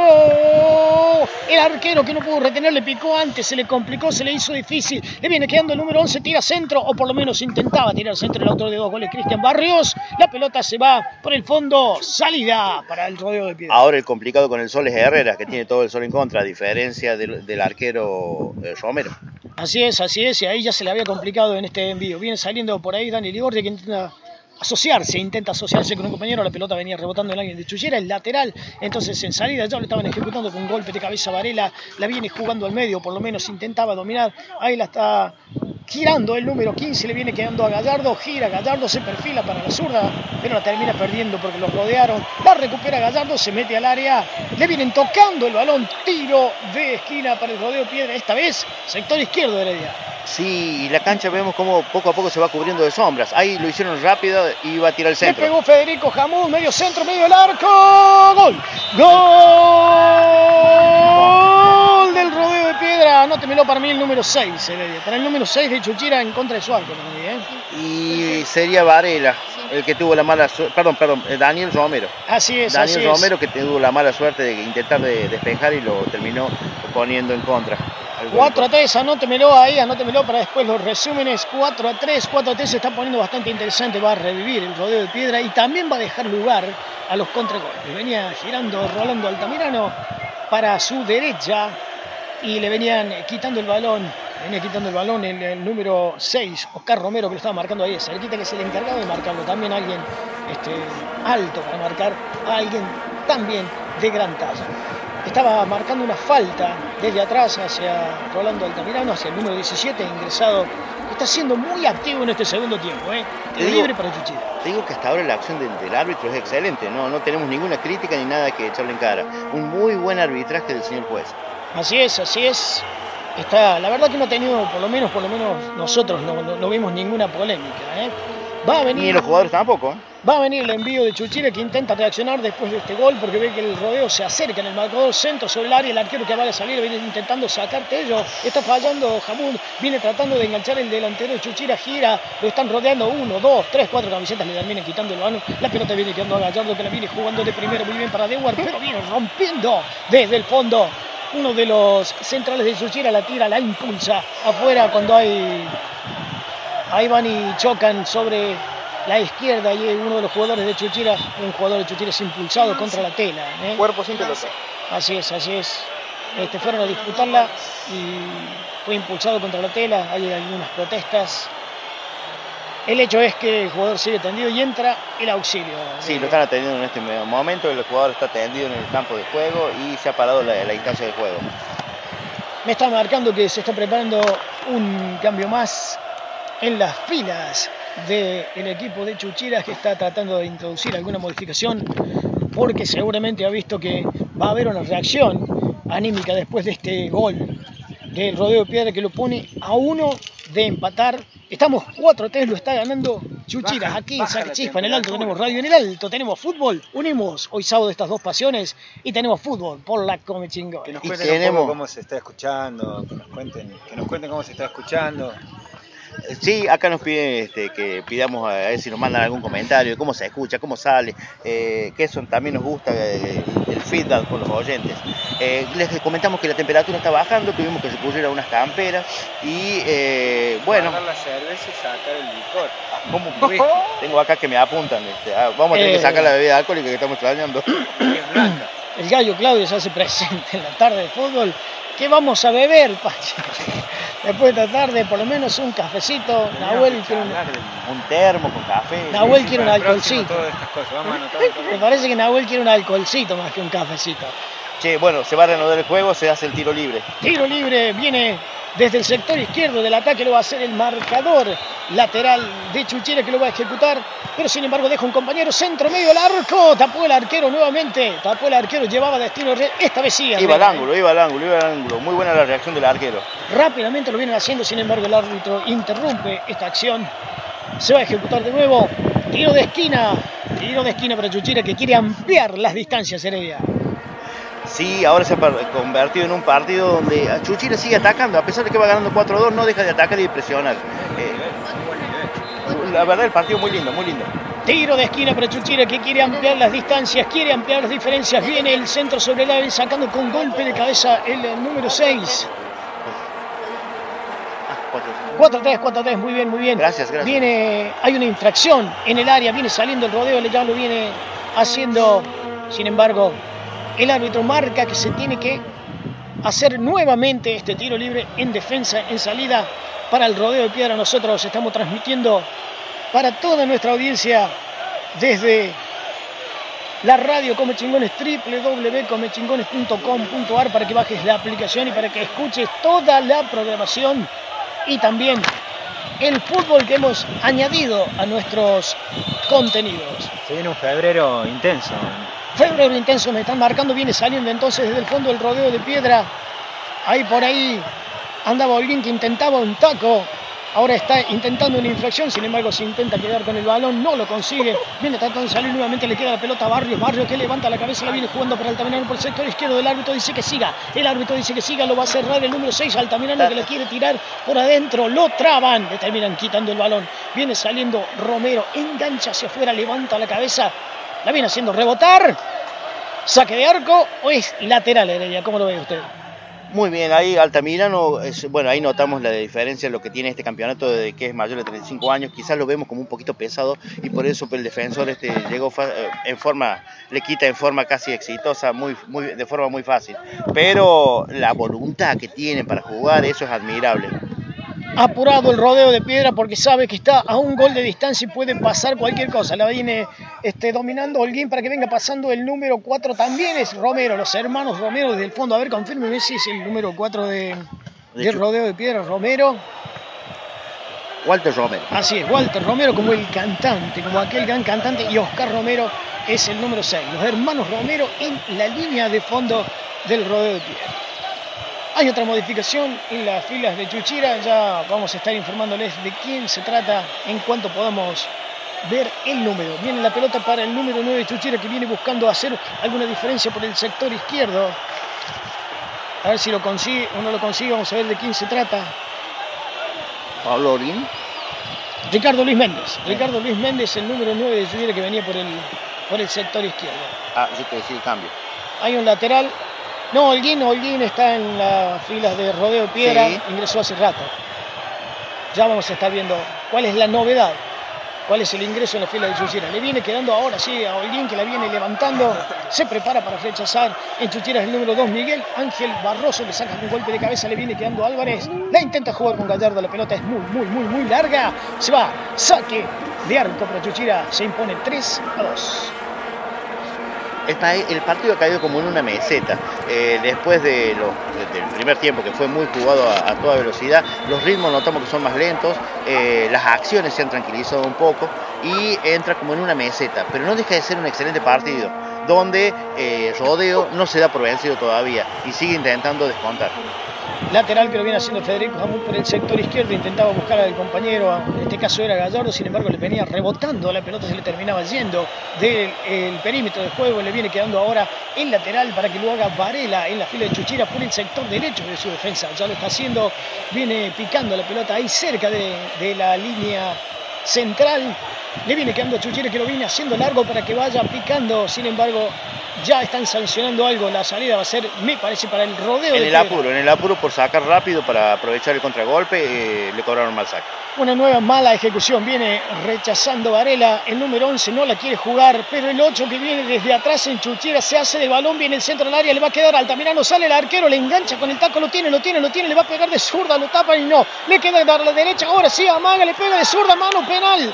El arquero que no pudo retener le picó antes, se le complicó, se le hizo difícil. Le viene quedando el número 11, tira centro, o por lo menos intentaba tirar centro el autor de dos goles, Cristian Barrios. La pelota se va por el fondo, salida para el rodeo de piedra. Ahora el complicado con el Sol es Herrera, que tiene todo el Sol en contra, a diferencia del, del arquero eh, Romero. Así es, así es, y ahí ya se le había complicado en este Viene saliendo por ahí Daniel Igorri que intenta asociarse, intenta asociarse con un compañero, la pelota venía rebotando en alguien de Chullera, el lateral, entonces en salida ya lo estaban ejecutando con un golpe de cabeza Varela, la viene jugando al medio, por lo menos intentaba dominar, ahí la está girando el número 15, le viene quedando a Gallardo, gira Gallardo, se perfila para la zurda, pero la termina perdiendo porque los rodearon, la recupera Gallardo, se mete al área, le vienen tocando el balón, tiro de esquina para el rodeo piedra, esta vez sector izquierdo de Heredia. Sí, y la cancha vemos como poco a poco se va cubriendo de sombras. Ahí lo hicieron rápido y va a tirar el Le centro. pegó Federico Jamón, medio centro, medio del arco. Gol. Gol del rodeo de piedra. Anótemelo para mí el número 6, Heredia. Para el número 6 de Chuchira en contra de su arco ¿eh? Y sería Varela el que tuvo la mala suerte. Perdón, perdón, eh, Daniel Romero. Así es, Daniel así Romero es. que tuvo la mala suerte de intentar de despejar y lo terminó poniendo en contra. Al gol. 4 a 3, anótemelo ahí, anótemelo para después los resúmenes. 4 a 3, 4 a 3 se está poniendo bastante interesante. Va a revivir el rodeo de piedra y también va a dejar lugar a los contragolpes. Venía girando Rolando Altamirano para su derecha y le venían quitando el balón. Venía quitando el balón el, el número 6, Oscar Romero, que lo estaba marcando ahí cerquita, que es el encargado de marcarlo. También alguien este, alto para marcar a alguien también de gran talla. Estaba marcando una falta desde atrás hacia Rolando Altamirano, hacia el número 17, ingresado. Está siendo muy activo en este segundo tiempo. ¿eh? Te digo- Libre para Chuchira. Te digo que hasta ahora la acción del, del árbitro es excelente, no, no tenemos ninguna crítica ni nada que echarle en cara. Un muy buen arbitraje del señor juez. Así es, así es. Está, la verdad que no ha tenido, por lo menos, por lo menos nosotros no, no- no vimos ninguna polémica. ¿eh? Va a Ni venir, los jugadores tampoco. ¿eh? Va a venir el envío de Chuchira que intenta reaccionar después de este gol porque ve que el rodeo se acerca en el marcador centro sobre el área. El arquero que va a salir viene intentando sacar Tello. Está fallando Jamud. Viene tratando de enganchar el delantero de Chuchira. Gira. Lo están rodeando uno, dos, tres, cuatro camisetas. Le terminan quitando el balón. La pelota viene quedando a Gallardo que la viene jugando de primero muy bien para Dewar. Pero viene rompiendo desde el fondo. Uno de los centrales de Chuchira la tira, la impulsa afuera cuando hay Ahí van y chocan sobre la izquierda y uno de los jugadores de Chuchira, un jugador de Chuchira es impulsado contra la tela. ¿eh? Cuerpo sin pelota. Así es, así es. Este, fueron a disputarla y fue impulsado contra la tela, hay algunas protestas. El hecho es que el jugador sigue tendido y entra el auxilio. Sí, lo están atendiendo en este momento, el jugador está tendido en el campo de juego y se ha parado la, la instancia de juego. Me está marcando que se está preparando un cambio más en las filas del equipo de Chuchiras que está tratando de introducir alguna modificación porque seguramente ha visto que va a haber una reacción anímica después de este gol del rodeo de piedra que lo pone a uno de empatar. Estamos 4-3, lo está ganando Chuchiras. Baja- Aquí en baja Saquichispa, en el alto tenemos radio, en el alto tenemos fútbol. Unimos hoy sábado estas dos pasiones y tenemos fútbol por la Come Chingón. Que nos cuenten tenemos- cómo se está escuchando, que nos cuenten, que nos cuenten cómo se está escuchando. Sí, acá nos piden este, que pidamos a ver si nos mandan algún comentario, cómo se escucha, cómo sale, eh, que eso también nos gusta, eh, el feedback con los oyentes. Eh, les comentamos que la temperatura está bajando, tuvimos que recurrir a unas camperas y eh, bueno. la cerveza y sacar el licor. ¿Cómo? Tengo acá que me apuntan. este, ah, vamos a tener Eh. que sacar la bebida alcohólica que estamos extrañando. El gallo Claudio se hace presente en la tarde de fútbol. ¿Qué vamos a beber, Pachi? Después de esta tarde, por lo menos un cafecito. Nahuel quiere un, Un termo con café. Nahuel quiere un alcoholcito. Me parece que Nahuel quiere un alcoholcito más que un cafecito. Che, bueno, se va a reanudar el juego, se hace el tiro libre. Tiro libre viene desde el sector izquierdo del ataque, lo va a hacer el marcador lateral de Chuchira que lo va a ejecutar, pero sin embargo deja un compañero centro medio del arco, tapó el arquero nuevamente, tapó el arquero, llevaba destino real, esta vez sí. Iba al ángulo, iba al ángulo, iba al ángulo. Muy buena la reacción del arquero. Rápidamente lo vienen haciendo, sin embargo el árbitro interrumpe esta acción. Se va a ejecutar de nuevo. Tiro de esquina. Tiro de esquina para Chuchira que quiere ampliar las distancias, Heredia. Sí, ahora se ha convertido en un partido donde Chuchira sigue atacando, a pesar de que va ganando 4-2, no deja de atacar y presionar. Eh, la verdad, el partido muy lindo, muy lindo. Tiro de esquina para Chuchira que quiere ampliar las distancias, quiere ampliar las diferencias. Viene el centro sobre el área sacando con golpe de cabeza el número 6. Ah, 4-3, 4-3, muy bien, muy bien. Gracias, gracias. Viene, hay una infracción en el área, viene saliendo el rodeo, ya lo viene haciendo. Sin embargo, el árbitro marca que se tiene que hacer nuevamente este tiro libre en defensa, en salida para el rodeo de piedra. Nosotros estamos transmitiendo para toda nuestra audiencia desde la radio Come Chingones, www.comechingones.com.ar para que bajes la aplicación y para que escuches toda la programación y también el fútbol que hemos añadido a nuestros contenidos. Se viene un febrero intenso. Febrero intenso me están marcando, viene saliendo entonces desde el fondo del rodeo de piedra. Ahí por ahí andaba alguien que intentaba un taco. Ahora está intentando una infracción, sin embargo se intenta quedar con el balón, no lo consigue. Viene tratando de salir nuevamente, le queda la pelota a Barrios. Barrios que levanta la cabeza, la viene jugando para Altamirano por el sector izquierdo. El árbitro dice que siga. El árbitro dice que siga, lo va a cerrar el número 6. Altamirano que le quiere tirar por adentro, lo traban. Le terminan quitando el balón. Viene saliendo Romero, engancha hacia afuera, levanta la cabeza. La viene haciendo rebotar. ¿Saque de arco o es lateral, Heredia? ¿Cómo lo ve usted? Muy bien, ahí Altamirano, es, bueno, ahí notamos la diferencia en lo que tiene este campeonato de que es mayor de 35 años, quizás lo vemos como un poquito pesado y por eso el defensor este llegó eh, en forma, le quita en forma casi exitosa, muy, muy, de forma muy fácil. Pero la voluntad que tiene para jugar, eso es admirable. Apurado el rodeo de piedra porque sabe que está a un gol de distancia y puede pasar cualquier cosa. La viene este, dominando Holguín para que venga pasando el número 4. También es Romero, los hermanos Romero desde el fondo. A ver, confirme si es el número 4 de, De del rodeo de piedra. Romero. Walter Romero. Así es, Walter Romero como el cantante, como aquel gran cantante. Y Oscar Romero es el número 6. Los hermanos Romero en la línea de fondo del rodeo de piedra. Hay otra modificación en las filas de Chuchira, ya vamos a estar informándoles de quién se trata en cuanto podamos ver el número. Viene la pelota para el número 9 de Chuchira que viene buscando hacer alguna diferencia por el sector izquierdo. A ver si lo consigue o no lo consigue, vamos a ver de quién se trata. Pablo Orín. Ricardo Luis Méndez. Ricardo Luis Méndez, el número 9 de Chuchira que venía por el, por el sector izquierdo. Ah, sí que sí, cambio. Hay un lateral. No, Holguín, Holguín está en las filas de Rodeo Piedra, Sí. ingresó hace rato. Ya vamos a estar viendo cuál es la novedad, cuál es el ingreso en la fila de Chuchira. Le viene quedando ahora sí a Holguín que la viene levantando, se prepara para rechazar. En Chuchira es el número 2, Miguel Ángel Barroso, le saca un golpe de cabeza, le viene quedando Álvarez. La intenta jugar con Gallardo, la pelota es muy, muy, muy, muy larga. Se va, saque de arco para Chuchira, se impone 3 a 2. El, el partido ha caído como en una meseta. Eh, después de lo- de- del primer tiempo, que fue muy jugado a, a toda velocidad, los ritmos notamos que son más lentos, eh, las acciones se han tranquilizado un poco y entra como en una meseta. Pero no deja de ser un excelente partido, donde eh, Rodeo no se da por vencido todavía y sigue intentando descontar. Lateral que lo viene haciendo Federico Jamón por el sector izquierdo, intentaba buscar al compañero, en este caso era Gallardo, sin embargo le venía rebotando, la pelota se le terminaba yendo del el perímetro de juego, le viene quedando ahora el lateral para que lo haga Varela en la fila de Chuchira por el sector derecho de su defensa, ya lo está haciendo, viene picando la pelota ahí cerca de, de la línea central, le viene quedando a Chuchira que lo viene haciendo largo para que vaya picando, sin embargo ya están sancionando algo. La salida va a ser, me parece, para el rodeo. En de el apuro, en el apuro por sacar rápido para aprovechar el contragolpe, eh, le cobraron mal saque. Una nueva mala ejecución. Viene rechazando Varela. El número 11 no la quiere jugar, pero el 8 que viene desde atrás en Chuchira se hace del balón, viene el centro del área, le va a quedar Altamirano, sale el arquero, le engancha con el taco, lo tiene, lo tiene, lo tiene, le va a pegar de zurda, lo tapan y no. Le queda dar la derecha, ahora sí, amaga, le pega de zurda, mano penal.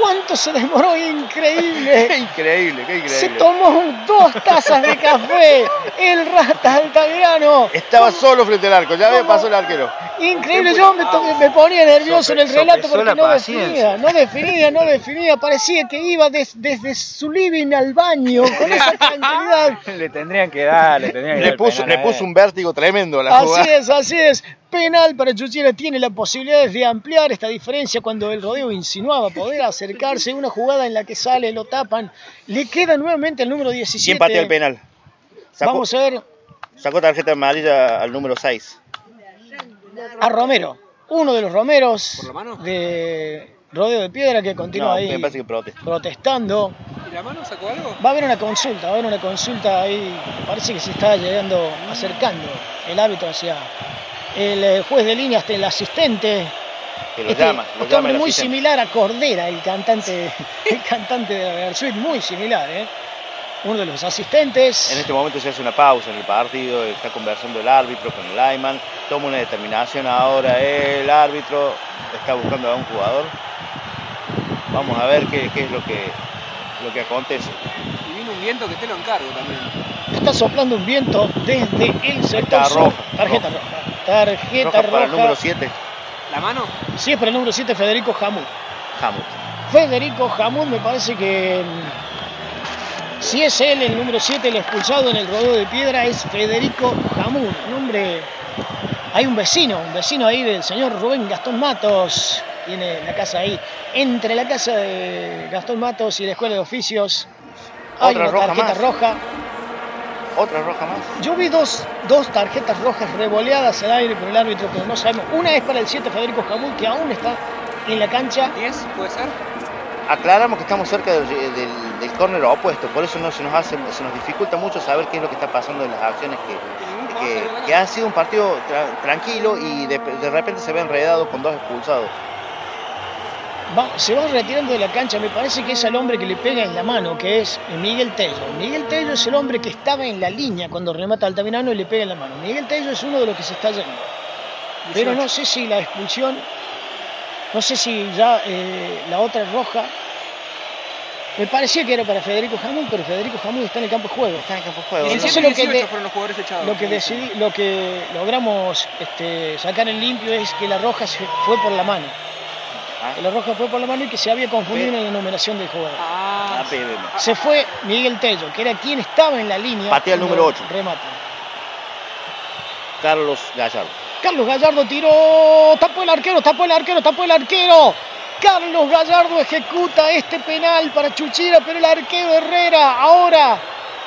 ¿Cuánto se demoró? Increíble. Qué increíble, qué Se increíble. tomó dos tazas de café. El rata Altamirano. Estaba solo frente al arco, ya había pasado el arquero. Increíble, yo me, to- me ponía nervioso en el relato porque no definía, no definía, no definía. Parecía que iba des- desde su living al baño con esa tranquilidad. Le tendrían que dar, le tendrían que Le dar puso, penal le puso un vértigo tremendo a la Así jugada. es, así es. Penal para Chuchira tiene la posibilidad de ampliar esta diferencia cuando el rodeo insinuaba poder acercarse. Una jugada en la que sale, lo tapan. Le queda nuevamente el número 17. ¿Quién patea el penal? Sacó, Vamos a ver sacó tarjeta amarilla al número 6. a Romero. Uno de los Romeros ¿Por la mano? de Rodeo de Piedra que continúa No, ahí me parece que protesta. protestando. ¿Y la mano sacó algo? Va a haber una consulta, va a haber una consulta ahí. Parece que se está llegando, acercando el árbitro hacia el eh, juez de línea, hasta el asistente. Que lo Este, llama, lo este llama hombre el muy asistente. similar a Cordera, el cantante, el cantante de la Real Suite, muy similar, ¿eh? Uno de los asistentes. En este momento se hace una pausa en el partido, está conversando el árbitro con el Ayman, toma una determinación ahora el árbitro, está buscando a un jugador. Vamos a ver qué, qué es lo que, lo que acontece. Y vino un viento que te lo encargo también. Está soplando un viento desde el sector roja, Tarjeta roja. Tarjeta Roja roja. para el número 7, ¿La mano? Sí, es para el número 7, Federico Jamut. Hamut. Federico Jamut me parece que mm, si es él el número 7, el expulsado en el rodeo de piedra es Federico Jamut. Nombre. Hay un vecino, un vecino ahí del señor Rubén Gastón Matos. Tiene la casa ahí. Entre la casa de Gastón Matos y la escuela de oficios hay Otra una roja tarjeta más. roja. Otra roja más. Yo vi dos, dos tarjetas rojas revoleadas al aire por el árbitro, pero no sabemos. Una es para el 7 Federico Jamut, que aún está en la cancha. ¿10 puede ser? Aclaramos que estamos cerca del, del, del córner opuesto, por eso no se nos hace, se nos dificulta mucho saber qué es lo que está pasando en las acciones que, que, ha sido un partido tra- tranquilo y de, de repente se ve enredado con dos expulsados. Va- se va retirando de la cancha, me parece que es el hombre que le pega en la mano, que es Miguel Tello. Miguel Tello es el hombre que estaba en la línea cuando remata Altamirano y le pega en la mano. Miguel Tello es uno de los que se está yendo. Pero no sé si la expulsión, no sé si ya eh, la otra roja. Me parecía que era para Federico Jamón, pero Federico Jamón está en el campo de juego. Está en el campo de juego. ¿no? 17 Entonces lo que 18 de- fueron los jugadores echados. Lo que decidí, lo que logramos este, sacar en limpio es que la roja se fue por la mano. Ah. Que la roja fue por la mano y que se había confundido en la numeración del jugador. Ah, Ah. Se fue Miguel Tello, que era quien estaba en la línea. Patea el número ocho. Remata. Carlos Gallardo. Carlos Gallardo tiró, tapó el arquero, tapó el arquero, tapó el arquero. Carlos Gallardo ejecuta este penal para Chuchira, pero el arquero Herrera ahora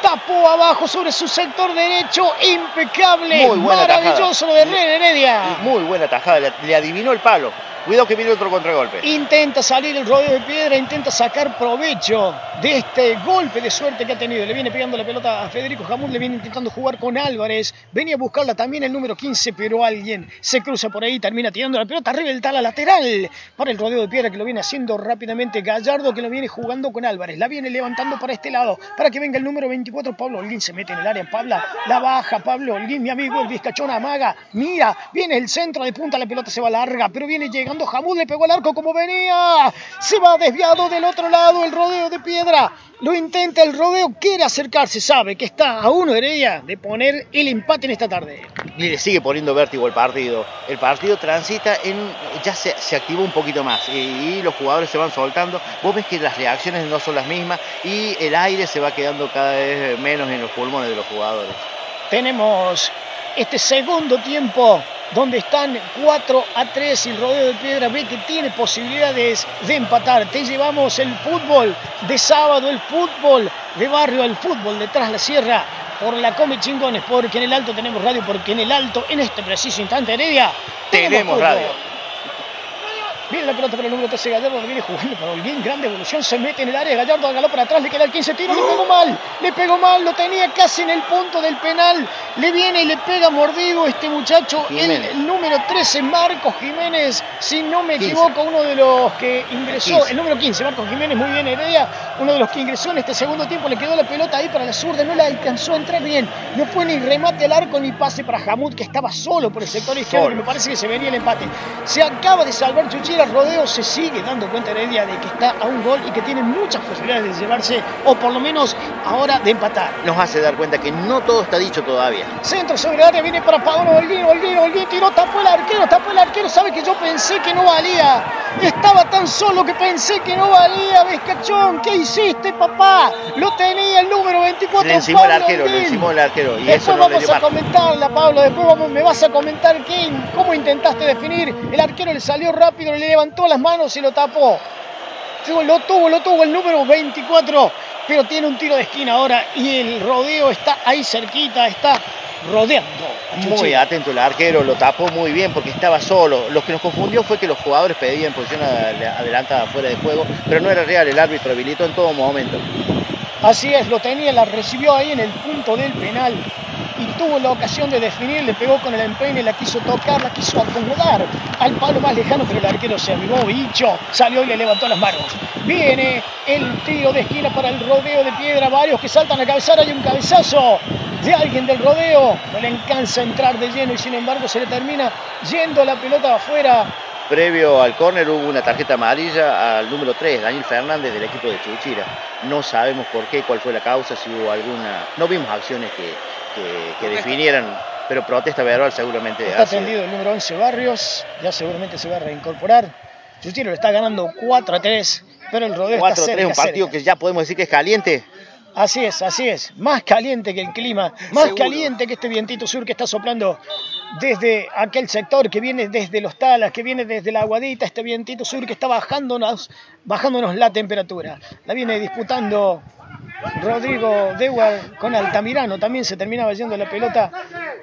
tapó abajo sobre su sector derecho, impecable, Muy buena maravilloso lo de Herrera Heredia. Muy buena tajada, le adivinó el palo. Cuidado que viene otro contragolpe. Intenta salir el rodeo de piedra, intenta sacar provecho de este golpe de suerte que ha tenido. Le viene pegando la pelota a Federico Jamón, le viene intentando jugar con Álvarez. Venía a buscarla también el número 15, pero alguien se cruza por ahí, termina tirando la pelota arriba del tala lateral para el rodeo de piedra que lo viene haciendo rápidamente Gallardo, que lo viene jugando con Álvarez. La viene levantando para este lado, para que venga el número 24, Pablo Holguín. Se mete en el área, Pablo, la baja, Pablo Holguín, mi amigo, el vizcachón amaga. Mira, viene el centro de punta, la pelota se va larga, pero viene llegando Jamud, le pegó al arco como venía. Se va desviado del otro lado el rodeo de piedra. Lo intenta el rodeo, quiere acercarse, sabe que está a uno Heredia de poner el empate en esta tarde. Y le sigue poniendo vértigo el partido. El partido transita en. ya se, se activó un poquito más y, y los jugadores se van soltando. Vos ves que las reacciones no son las mismas y el aire se va quedando cada vez menos en los pulmones de los jugadores. Tenemos este segundo tiempo donde están 4 a 3 y el rodeo de piedra ve que tiene posibilidades de empatar. Te llevamos el fútbol de sábado, el fútbol de barrio, el fútbol detrás la sierra por la Come Chingones, porque en el alto tenemos radio, porque en el alto, en este preciso instante, Heredia, Tenemos radio. Viene la pelota para el número 13 Gallardo, viene jugando para Holguín, grande evolución, se mete en el área, Gallardo agaló para atrás, le queda el 15 tiro, le pegó mal, le pegó mal, lo tenía casi en el punto del penal, le viene y le pega mordido este muchacho, el, Jiménez. el número 13, Marcos Jiménez, si no me 15. equivoco, uno de los que ingresó, 15. el número 15, Marcos Jiménez, muy bien Heredia, uno de los que ingresó en este segundo tiempo, le quedó la pelota ahí para la zurda, no la alcanzó a entrar bien, no fue ni remate al arco ni pase para Hamud, que estaba solo por el sector izquierdo, me parece que se venía el empate. Se acaba de salvar Chuchira, Rodeo se sigue dando cuenta Heredia de que está a un gol y que tiene muchas posibilidades de llevarse, o por lo menos ahora de empatar. Nos hace dar cuenta que no todo está dicho todavía. Centro sobre área, viene para Paolo Holguín, Holguín, Holguín, tiró, tapó el arquero, tapó el arquero, sabe que yo pensé que no valía. Estaba tan solo que pensé que no valía, Vescachón, ¿qué hiciste, papá? Lo tenía el número 24. Le encimó el Pablo le encimó el arquero. Y Después eso no vamos a comentarla, Pablo. Después vamos- me vas a comentar qué, cómo intentaste definir. El arquero le salió rápido, le levantó las manos y lo tapó. Lo tuvo, lo tuvo el número 24, pero tiene un tiro de esquina ahora y el rodeo está ahí cerquita, está rodeando. Muy atento el arquero, lo tapó muy bien porque estaba solo. Lo que nos confundió fue que los jugadores pedían posición ad- adelantada fuera de juego, pero no era real, el árbitro habilitó en todo momento. Así es, lo tenía, la recibió ahí en el punto del penal y tuvo la ocasión de definir, le pegó con el empeine, la quiso tocar, la quiso acomodar al palo más lejano, pero el arquero se avivó, bicho, salió y le levantó las manos. Viene el tiro de esquina para el rodeo de piedra, varios que saltan a cabezar, hay un cabezazo de alguien del rodeo, no le alcanza entrar de lleno y sin embargo se le termina yendo la pelota afuera. Previo al córner hubo una tarjeta amarilla al número 3, Daniel Fernández del equipo de Chuchira. No sabemos por qué, cuál fue la causa, si hubo alguna... No vimos acciones que, que- que definieran, pero protesta verbal seguramente Está ha sido. tendido el número 11 Barrios, ya seguramente se va a reincorporar. Chutiro le está ganando 4 a 3, pero el rodeo está 4-3, cerca, un partido cerca. que ya podemos decir que es caliente. Así es, así es. Más caliente que el clima, más Seguro. caliente que este vientito sur que está soplando desde aquel sector, que viene desde los talas, que viene desde la aguadita, este vientito sur que está bajándonos, bajándonos la temperatura. La viene disputando Rodrigo Dewar con Altamirano. También se terminaba yendo la pelota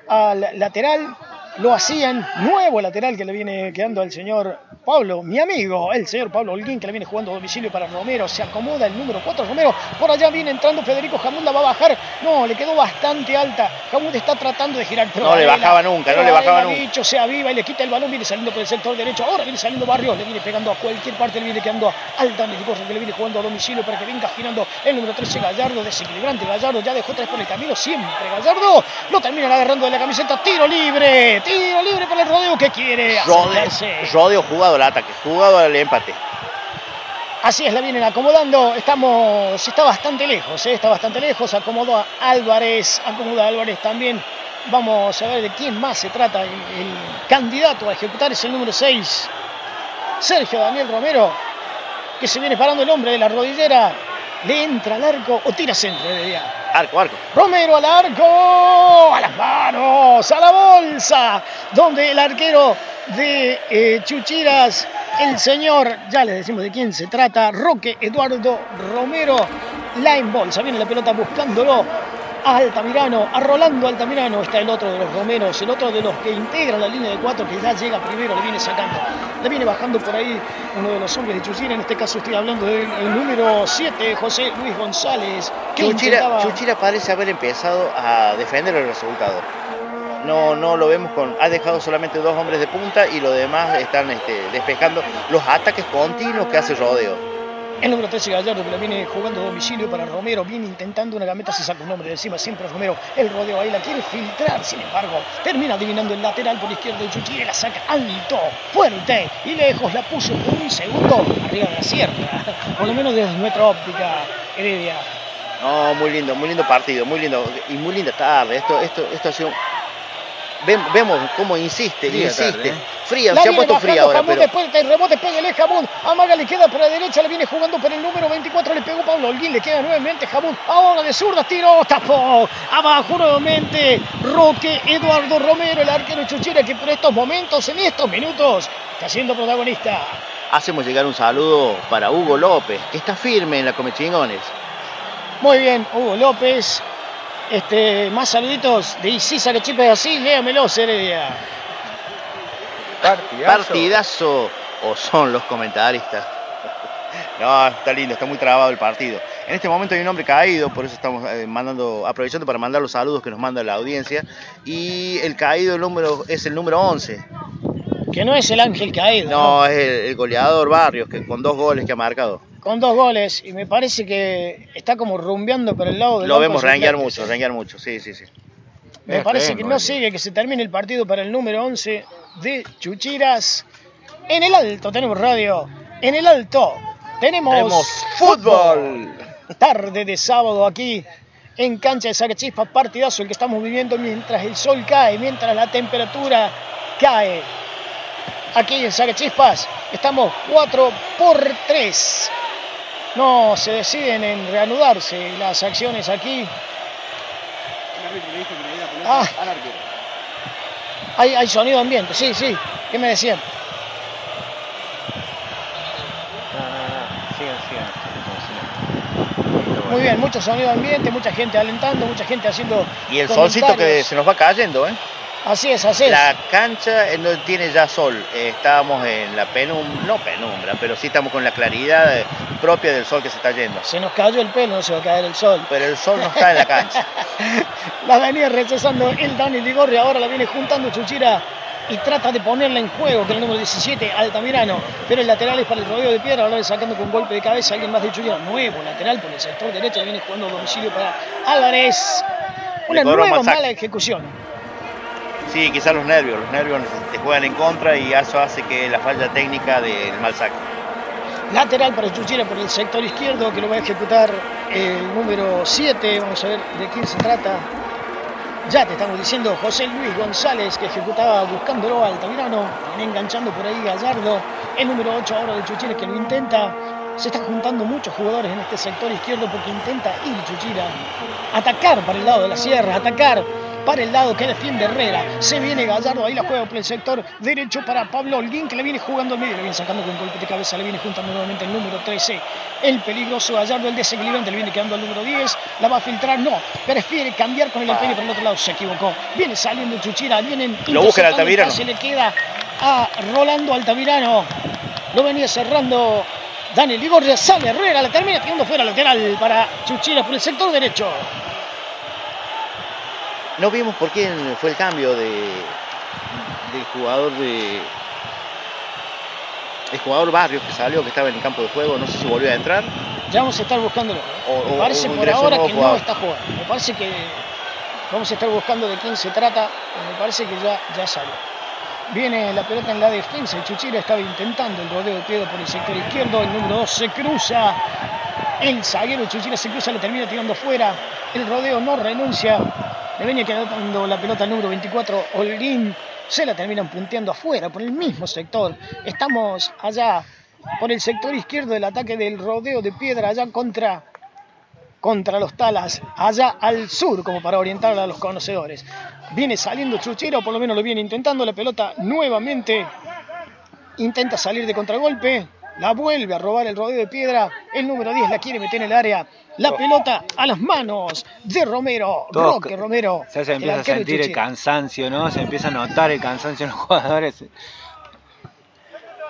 al lateral. Lo hacían, nuevo lateral que le viene quedando al señor Pablo, mi amigo, el señor Pablo Holguín, que le viene jugando a domicilio para Romero. Se acomoda el número 4 Romero. Por allá viene entrando Federico Jamud, la va a bajar. No, le quedó bastante alta. Jamud está tratando de girar. pero No le bajaba nunca, no le bajaba nunca. bicho, se aviva y le quita el balón. Viene saliendo por el sector derecho. Ahora viene saliendo Barrios. Le viene pegando a cualquier parte. Le viene quedando alta Melicorso, que le viene jugando a domicilio para que venga girando el número 13 Gallardo. Desequilibrante Gallardo. Ya dejó tres por el camino. Siempre Gallardo. Lo terminan agarrando de la camiseta. Tiro libre. Tiro libre para el rodeo que quiere. Rodeo, rodeo jugado al ataque, jugado al empate. Así es, la vienen acomodando. Estamos, está bastante lejos, ¿eh? está bastante lejos. Acomodó a Álvarez, acomoda a Álvarez también. Vamos a ver de quién más se trata. El, el candidato a ejecutar es el número 6, Sergio Daniel Romero, que se viene parando el hombre de la rodillera. Le entra al arco o tira centro de día. Arco, arco. Romero al arco, a las manos, a la bolsa, donde el arquero de eh, Chuchiras, el señor, ya les decimos de quién se trata, Roque Eduardo Romero, la embolsa, viene la pelota buscándolo Altamirano, a Rolando Altamirano, está el otro de los Romeros, el otro de los que integran la línea de cuatro que ya llega primero, le viene sacando, le viene bajando por ahí uno de los hombres de Chuchira, en este caso estoy hablando del el número 7, José Luis González, que Chuchira, intentaba- Chuchira parece haber empezado a defender el resultado. No, no lo vemos con. Ha dejado solamente dos hombres de punta y los demás están este, despejando los ataques continuos que hace Rodeo. El número 13 Gallardo que la viene jugando a domicilio para Romero, viene intentando una gameta, se saca un nombre de encima, siempre Romero, el rodeo ahí la quiere filtrar, sin embargo, termina adivinando el lateral por izquierda de Chuchira y la saca alto, fuerte y lejos, la puso por un segundo arriba de la sierra, por lo menos desde nuestra óptica, Heredia. No, muy lindo, muy lindo partido, muy lindo y muy linda tarde. Esto, esto, esto ha sido. Vemos cómo insiste, Fría insiste. tarde, ¿eh? Fría, La se ha puesto fría ahora, Jamón, pero después del rebote, pégale Jamón. Amaga le queda por la derecha, le viene jugando por el número 24, le pegó Pablo Holguín, le queda nuevamente Jamón. Ahora de zurda, tiro, tapó. Abajo nuevamente Roque Eduardo Romero, el arquero Chuchira, que por estos momentos, en estos minutos, está siendo protagonista. hacemos llegar un saludo para Hugo López, que está firme en la Comechingones. Muy bien, Hugo López. Este, más saluditos de Isisa que chipe así, léamelo, Heredia. Partidazo. Partidazo o son los comentaristas. No, está lindo, está muy trabado el partido. En este momento hay un hombre caído, por eso estamos eh, mandando, aprovechando para mandar los saludos que nos manda la audiencia. Y el caído el número, es el número 11. Que no es el ángel caído. No, es el, el goleador Barrios, que con dos goles que ha marcado. Con dos goles. Y me parece que está como rumbeando por el lado del Lo vemos suplentes. mucho, renguear mucho, sí, sí, sí. Me Es parece que no el- sigue que se termine el partido para el número 11 de Chuchiras. En el alto tenemos radio. En el alto tenemos, Tenemos fútbol. Tarde de sábado aquí en cancha de Sacachispas. Partidazo el que estamos viviendo mientras el sol cae, mientras la temperatura cae. Aquí en Sacachispas estamos 4 por 3. No se deciden en reanudarse las acciones aquí. Ah. Hay, hay sonido ambiente, sí, sí. ¿Qué me decían? Muy bien, mucho sonido ambiente, mucha gente alentando, mucha gente haciendo. Y el solcito que se nos va cayendo, ¿eh? Así es, así es. La cancha no tiene ya sol. Eh, estábamos en la penumbra, no penumbra, pero sí estamos con la claridad eh, propia del sol que se está yendo. Se nos cayó el pelo, no se va a caer el sol. Pero el sol no está en la cancha. La venía rechazando el Dani Ligorri, ahora la viene juntando Chuchira y trata de ponerla en juego con el número 17, Altamirano. Pero el lateral es para el rodeo de piedra, ahora le sacando con golpe de cabeza alguien más de Chuchira. Nuevo lateral por el sector derecho, viene jugando a domicilio para Álvarez. Una nueva mala ejecución. Sí, quizás los nervios, los nervios te juegan en contra y eso hace que la falla técnica del mal saque. Lateral para Chuchira por el sector izquierdo que lo va a ejecutar el número 7. Vamos a ver de quién se trata. Ya te estamos diciendo José Luis González que ejecutaba buscándolo a Altamirano. Viene enganchando por ahí Gallardo. El número 8 ahora de Chuchira que lo intenta. Se están juntando muchos jugadores en este sector izquierdo porque intenta ir Chuchira. Atacar para el lado de la sierra, atacar para el lado que defiende Herrera. Se viene Gallardo, ahí la juega por el sector derecho para Pablo Holguín que le viene jugando al medio, le viene sacando con golpe de cabeza, le viene juntando nuevamente el número 13. El peligroso Gallardo, el desequilibrante, le viene quedando al número 10. La va a filtrar, no, prefiere cambiar con el empeño por el otro lado, se equivocó. Viene saliendo Chuchira, vienen Lo busca el Altamirano. pase, le queda a Rolando Altamirano. Lo venía cerrando Daniel Ligorria, sale Herrera, la termina tirando fuera lateral para Chuchira por el sector derecho. No vimos por quién fue el cambio de, del jugador de. El jugador Barrios que salió, que estaba en el campo de juego, no sé si volvió a entrar. Ya vamos a estar buscándolo. O- Me parece o por ahora que no está jugando. Me parece que vamos a estar buscando de quién se trata. Me parece que ya, ya salió. Viene la pelota en la defensa. El Chuchira estaba intentando el rodeo de por el sector izquierdo. El número 2 se cruza. El zaguero Chuchira se cruza, le termina tirando fuera. El rodeo no renuncia. Le venía quedando la pelota al número 24, Holguín. Se la terminan punteando afuera por el mismo sector. Estamos allá por el sector izquierdo del ataque del rodeo de piedra, allá contra, contra los talas, allá al sur, como para orientar a los conocedores. Viene saliendo Chuchira, o por lo menos lo viene intentando, la pelota nuevamente intenta salir de contragolpe, la vuelve a robar el rodeo de piedra, el número 10 la quiere meter en el área, la pelota a las manos de Romero, Todos- Roque Romero. Ya se empieza a sentir el cansancio, ¿no? Se empieza a notar el cansancio en los jugadores.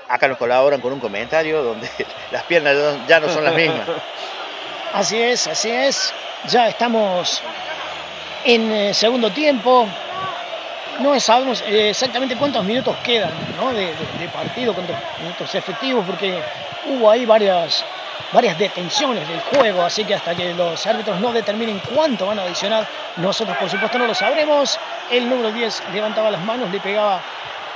Acá nos colaboran con un comentario donde las piernas ya- no son las mismas. Así es, así es. Ya estamos en eh, segundo tiempo. No sabemos eh, exactamente cuántos minutos quedan ¿no? de, de- de partido, cuántos minutos efectivos, porque hubo ahí varias, varias detenciones del juego, así que hasta que los árbitros no determinen cuánto van a adicionar, nosotros por supuesto no lo sabremos. El número 10 levantaba las manos, le pegaba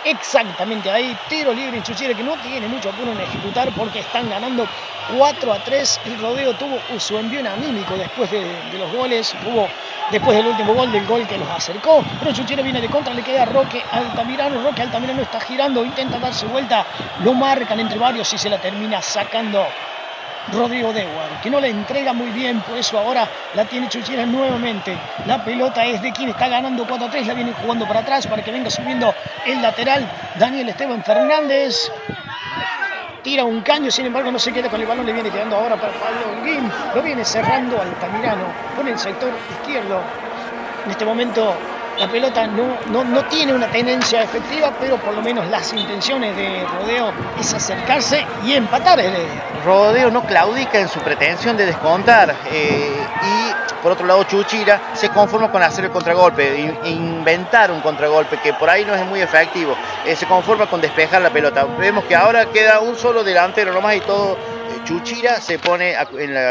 exactamente ahí. Tiro libre en Chuchira que no tiene mucho apuro en ejecutar porque están ganando 4 a 3. El rodeo tuvo su envío anímico después de, los goles, tuvo después del último gol, del gol que los acercó. Pero Chuchera viene de contra, le queda Roque Altamirano. Roque Altamirano está girando, intenta darse vuelta, lo marcan entre varios y se la termina sacando Rodrigo Dewar, que no la entrega muy bien, por eso ahora la tiene Chuchera nuevamente. La pelota es de quien está ganando 4-3, la viene jugando para atrás para que venga subiendo el lateral Daniel Esteban Fernández. Tira un caño, sin embargo no se queda con el balón, le viene quedando ahora para Pablo Holguín. Lo viene cerrando Altamirano por el sector izquierdo. En este momento la pelota no, no, tiene una tendencia efectiva, pero por lo menos las intenciones de Rodeo es acercarse y empatar Rodeo no claudica en su pretensión de descontar eh, por otro lado Chuchira se conforma con hacer el contragolpe, inventar un contragolpe que por ahí no es muy efectivo, eh, se conforma con despejar la pelota. Vemos que ahora queda un solo delantero nomás y todo eh, Chuchira se pone a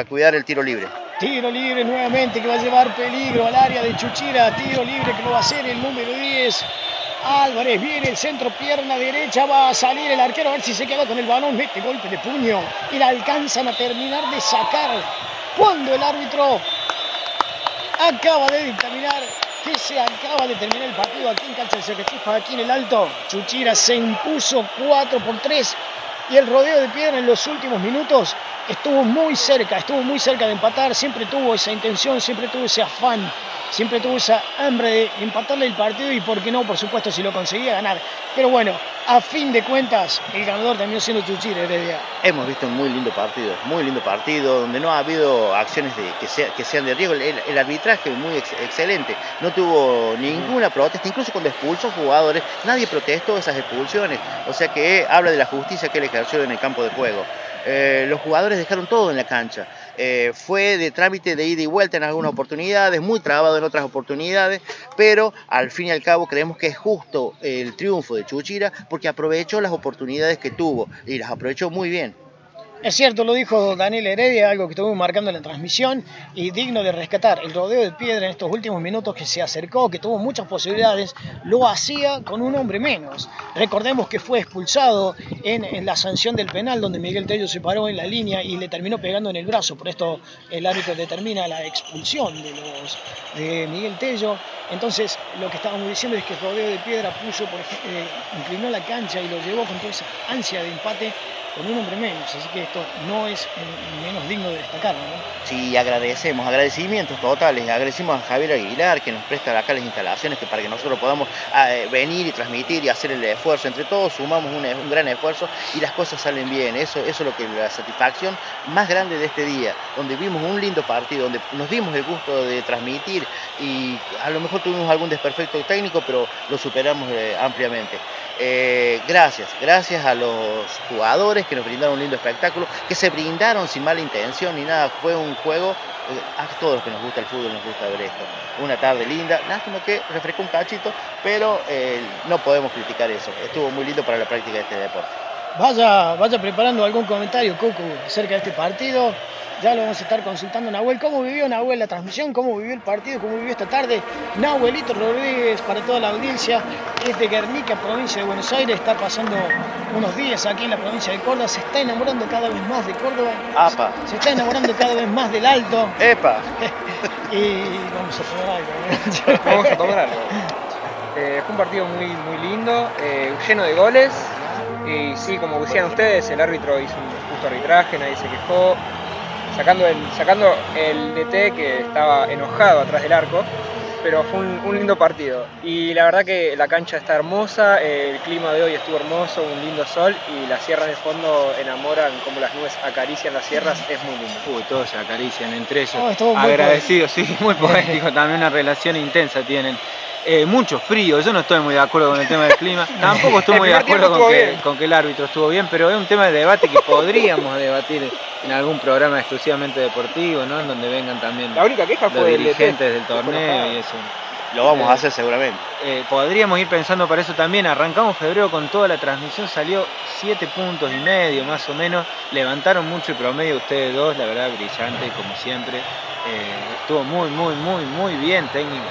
cuidar el tiro libre. Tiro libre nuevamente que va a llevar peligro al área de Chuchira. Tiro libre que lo va a hacer el número 10. Álvarez viene el centro, pierna derecha, va a salir el arquero a ver si se queda con el balón, mete golpe de puño y la alcanzan a terminar de sacar cuando el árbitro acaba de dictaminar que se acaba de terminar el partido aquí en cancha aquí en el Alto. Chuchira se impuso 4 por 3 y el rodeo de piedra en los últimos minutos estuvo muy cerca, estuvo muy cerca de empatar, siempre tuvo esa intención, siempre tuvo ese afán, siempre tuvo esa hambre de empatarle el partido y por qué no, por supuesto, si lo conseguía ganar. Pero bueno, a fin de cuentas, el ganador también siendo Chuchira Heredia. Hemos visto un muy lindo partido, muy lindo partido, donde no ha habido acciones de, que, sean de riesgo. El, arbitraje muy excelente, no tuvo ninguna protesta, incluso cuando expulsó jugadores, nadie protestó esas expulsiones. O sea que habla de la justicia que él ejerció en el campo de juego. Eh, los jugadores dejaron todo en la cancha. Eh, fue de trámite de ida y vuelta en algunas oportunidades, muy trabado en otras oportunidades, pero al fin y al cabo creemos que es justo el triunfo de Chuchira porque aprovechó las oportunidades que tuvo y las aprovechó muy bien. Es cierto, lo dijo Daniel Heredia, algo que estuvimos marcando en la transmisión y digno de rescatar. El rodeo de piedra en estos últimos minutos que se acercó, que tuvo muchas posibilidades, lo hacía con un hombre menos. Recordemos que fue expulsado en, la sanción del penal, donde Miguel Tello se paró en la línea y le terminó pegando en el brazo. Por esto el árbitro determina la expulsión de, los, de Miguel Tello. Entonces, lo que estábamos diciendo es que el rodeo de piedra puso, por eh, inclinó la cancha y lo llevó con toda esa ansia de empate con un hombre menos, así que esto no es menos digno de destacarlo. ¿no? Sí, agradecemos, agradecimientos totales, agradecemos a Javier Aguilar que nos presta acá las instalaciones que para que nosotros podamos ah, eh, venir y transmitir y hacer el esfuerzo, entre todos sumamos un, gran esfuerzo y las cosas salen bien, eso, eso es lo que la satisfacción más grande de este día, donde vimos un lindo partido, donde nos dimos el gusto de transmitir y a lo mejor tuvimos algún desperfecto técnico, pero lo superamos eh, ampliamente. Eh, gracias, gracias a los jugadores que nos brindaron un lindo espectáculo, que se brindaron sin mala intención ni nada, fue un juego, eh, a todos los que nos gusta el fútbol nos gusta ver esto. Una tarde linda, lástima que refrescó un cachito, pero eh, no podemos criticar eso, estuvo muy lindo para la práctica de este deporte. Vaya, vaya preparando algún comentario, Coco, acerca de este partido. Ya lo vamos a estar consultando Nahuel. ¿Cómo vivió Nahuel la transmisión? ¿Cómo vivió el partido? ¿Cómo vivió esta tarde? Nahuelito Rodríguez para toda la audiencia. Es de Guernica, provincia de Buenos Aires. Está pasando unos días aquí en la provincia de Córdoba. Se está enamorando cada vez más de Córdoba. ¡Apa! Se está enamorando cada vez más del Alto. ¡Epa! y vamos a tomar algo. vamos a tomar algo. Eh, fue un partido muy, muy lindo, eh, lleno de goles. Y sí, como decían ustedes, el árbitro hizo un justo arbitraje, nadie se quejó sacando el, sacando el DT que estaba enojado atrás del arco, pero fue un, lindo partido. Y la verdad que la cancha está hermosa, el clima de hoy estuvo hermoso, un lindo sol y las sierras de fondo enamoran como las nubes acarician las sierras, es muy lindo. Uy, todos se acarician entre ellos. Agradecidos, sí, muy poético, también una relación intensa tienen. Eh, mucho frío, yo no estoy muy de acuerdo con el tema del clima, tampoco estoy muy de acuerdo con que, con que, el árbitro estuvo bien, pero es un tema de debate que podríamos debatir en algún programa exclusivamente deportivo, ¿no? En donde vengan también La única queja los dirigentes del torneo y eso. Lo vamos a hacer seguramente. Eh, podríamos ir pensando para eso también. Arrancamos febrero con toda la transmisión, salió 7 puntos y medio más o menos. Levantaron mucho el promedio ustedes dos, la verdad brillante como siempre. Eh, estuvo muy, muy, muy, muy bien técnico,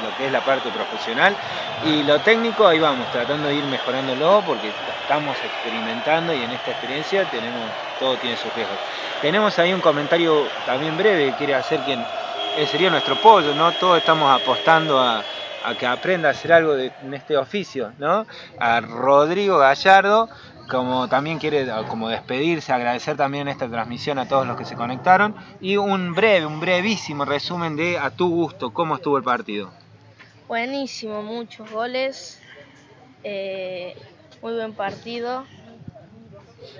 lo que es la parte profesional. Y lo técnico, ahí vamos, tratando de ir mejorándolo porque estamos experimentando y en esta experiencia tenemos, todo tiene sus riesgos. tenemos ahí un comentario también breve que quiere hacer quien eh, sería nuestro pollo, ¿no? Todos estamos apostando a, que aprenda a hacer algo de- en este oficio, ¿no? A Rodrigo Gallardo, como también quiere ah, como despedirse, agradecer también esta transmisión a todos los que se conectaron y un breve, un brevísimo resumen de a tu gusto cómo estuvo el partido. Buenísimo, muchos goles. eh, muy buen partido.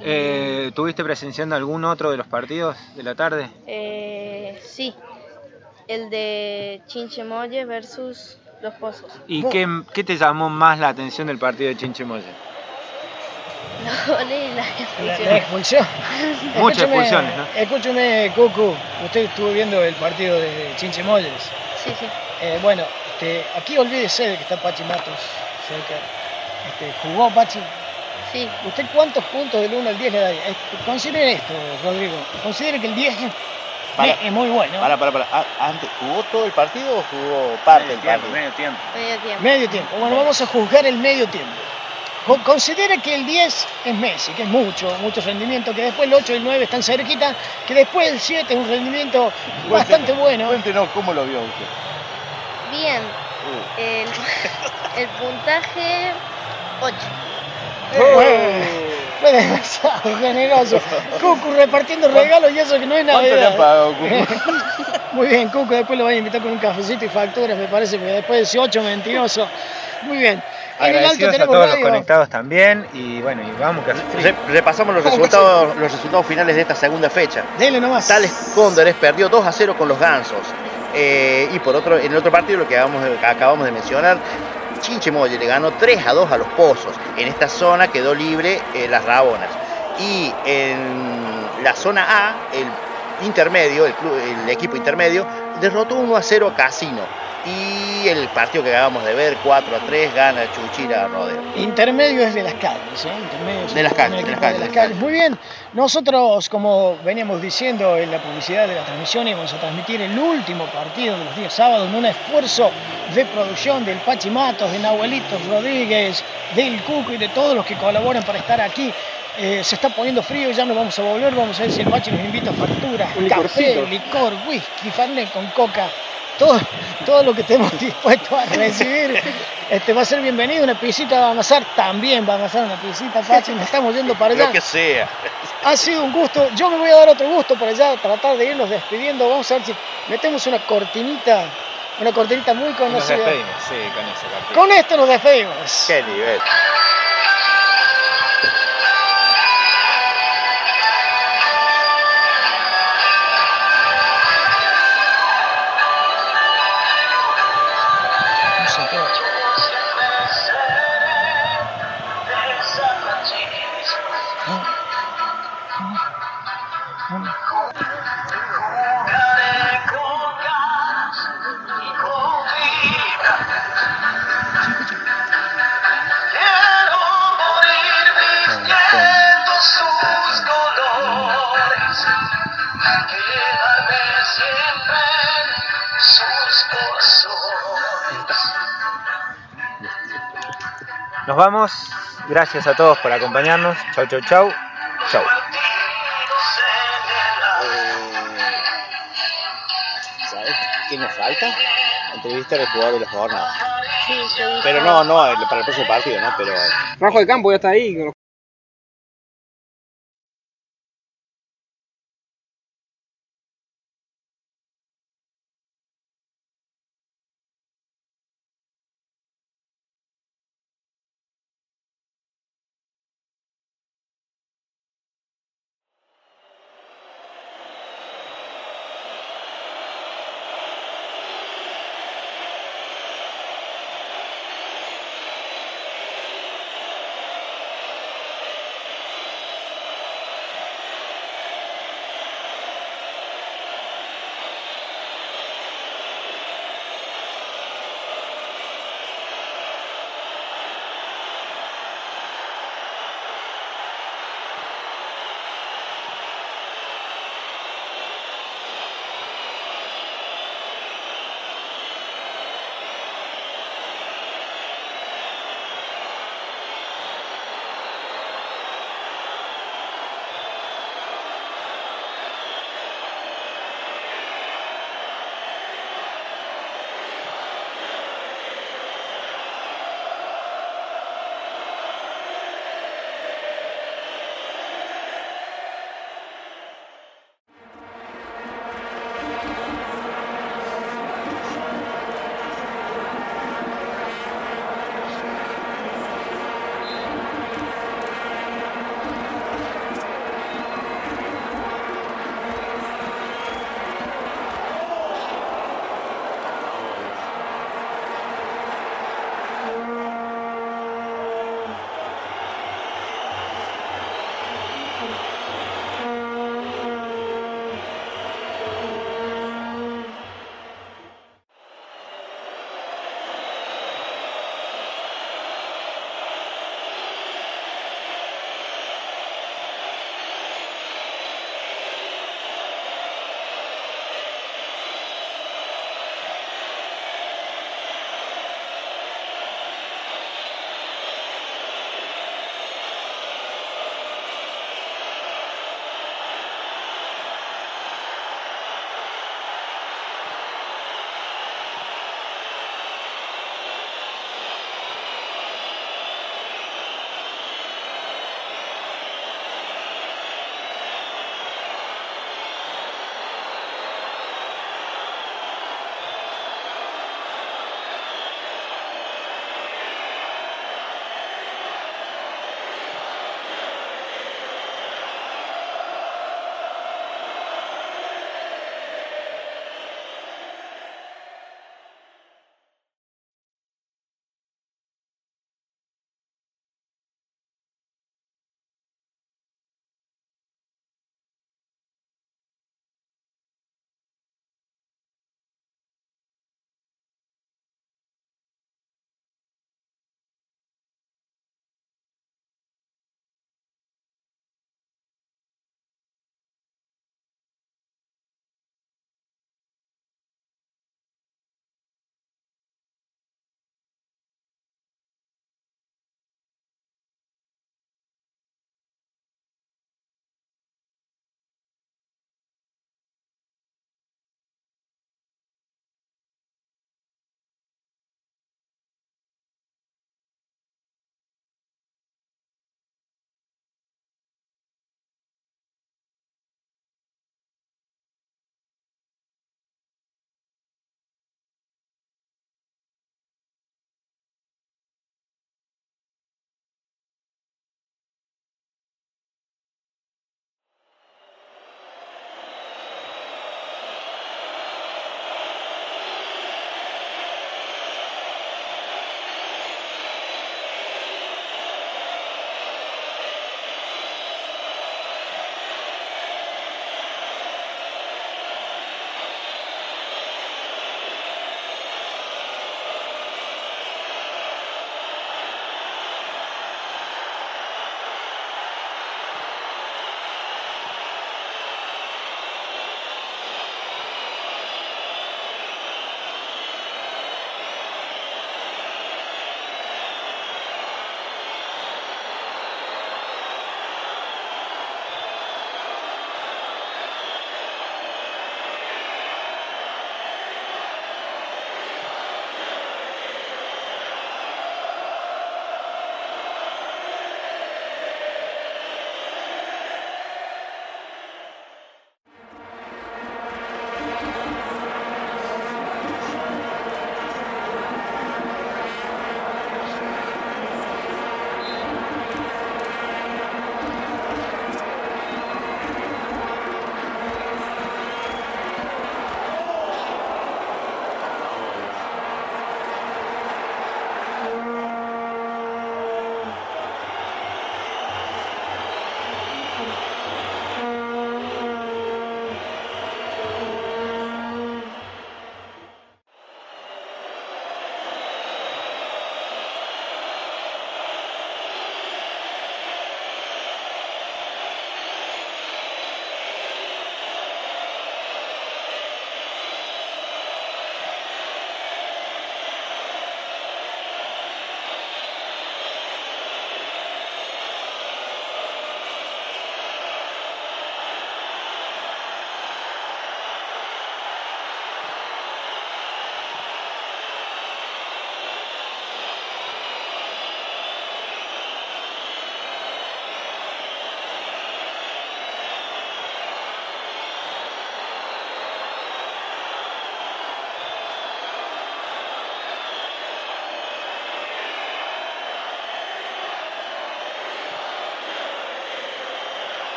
Eh, ¿Tuviste presenciando algún otro de los partidos de la tarde? Eh, sí, el de Chinchemoye versus Los Pozos. ¿Y qué, qué te llamó más la atención del partido de Chinchemoye? Goles y la La, la expulsión. expulsión. Muchas Escúcheme- expulsiones, ¿no? Escúcheme, Cucu, usted estuvo viendo el partido de Chinchemoyes. Sí, sí. Eh, bueno, este, aquí olvídese de que está Pachi Matos cerca. Este, ¿Jugó Pachi? Sí, ¿Usted cuántos puntos del 1 al 10 le da? Eh, Considere esto, Rodrigo. Considere que el 10 es, Para. es muy bueno. Para, para, para. Ah, Antes, ¿Jugó todo el partido o jugó parte del partido? medio tiempo. medio tiempo. Medio tiempo. Bueno, vamos a juzgar el medio tiempo. Co- Considere que el 10 es Messi, que es mucho, mucho rendimiento, que después el 8 y el 9 están cerquita, que después el 7 es un rendimiento bastante bueno. Cuéntenos cómo lo vio usted. Bien, Uh. el, el puntaje 8. Fue demasiado generoso. Cucu repartiendo regalos y eso que no es ¿Cuánto le han pagado, Cucu? Muy bien, Cucu, después lo voy a invitar con un cafecito y facturas, me parece, porque después de 18 mentiroso. Muy bien. En el alto Agradecidos a todos los conectados también y bueno, y vamos que repasamos los ¿Cómo que resultados, los resultados finales de esta segunda fecha. Dele nomás. Tales Cóndores perdió 2 a 0 con los Gansos. Eh, y por otro, en el otro partido, lo que acabamos acabamos de mencionar, Chinchemoye le ganó 3 a 2 a los Pozos. En esta zona quedó libre eh, las Rabonas. Y en la zona A, el intermedio, el, club- el equipo intermedio, derrotó 1 a 0 a Casino. Y el partido que acabamos de ver, 4 a 3, gana Chuchira Rodeo. Intermedio es de las calles, ¿eh? Intermedio es De las calles, de las calles, de las calles. Muy bien. Nosotros, como veníamos diciendo en la publicidad de la transmisión, íbamos a transmitir el último partido de los días sábados en un esfuerzo de producción del Pachi Matos, de Nahuelitos Rodríguez, del Cuco y de todos los que colaboran para estar aquí. Eh, se está poniendo frío, ya nos vamos a volver, vamos a ver si el Pachi nos invita a facturas, café, licor, whisky, fernet con coca, todo, todo lo que estemos dispuestos a recibir. Este va a ser bienvenido, una pisita va a amasar, también va a amasar una pisita, Pachi, nos estamos yendo para allá. Lo que sea. Ha sido un gusto, yo me voy a dar otro gusto para allá, tratar de irnos despidiendo, vamos a ver si metemos una cortinita, una cortinita muy Nos conocida. despedimos, sí, con ese partido. Con esto nos despedimos. Qué nivel. Nos vamos. Gracias a todos por acompañarnos. Chau, chau, chau. Chau. ¿Sabes qué nos falta? Entrevista al jugador de la jornada. Sí. Pero no, no, el- para el próximo partido, ¿no? Pero Trabajo de campo ya está ahí,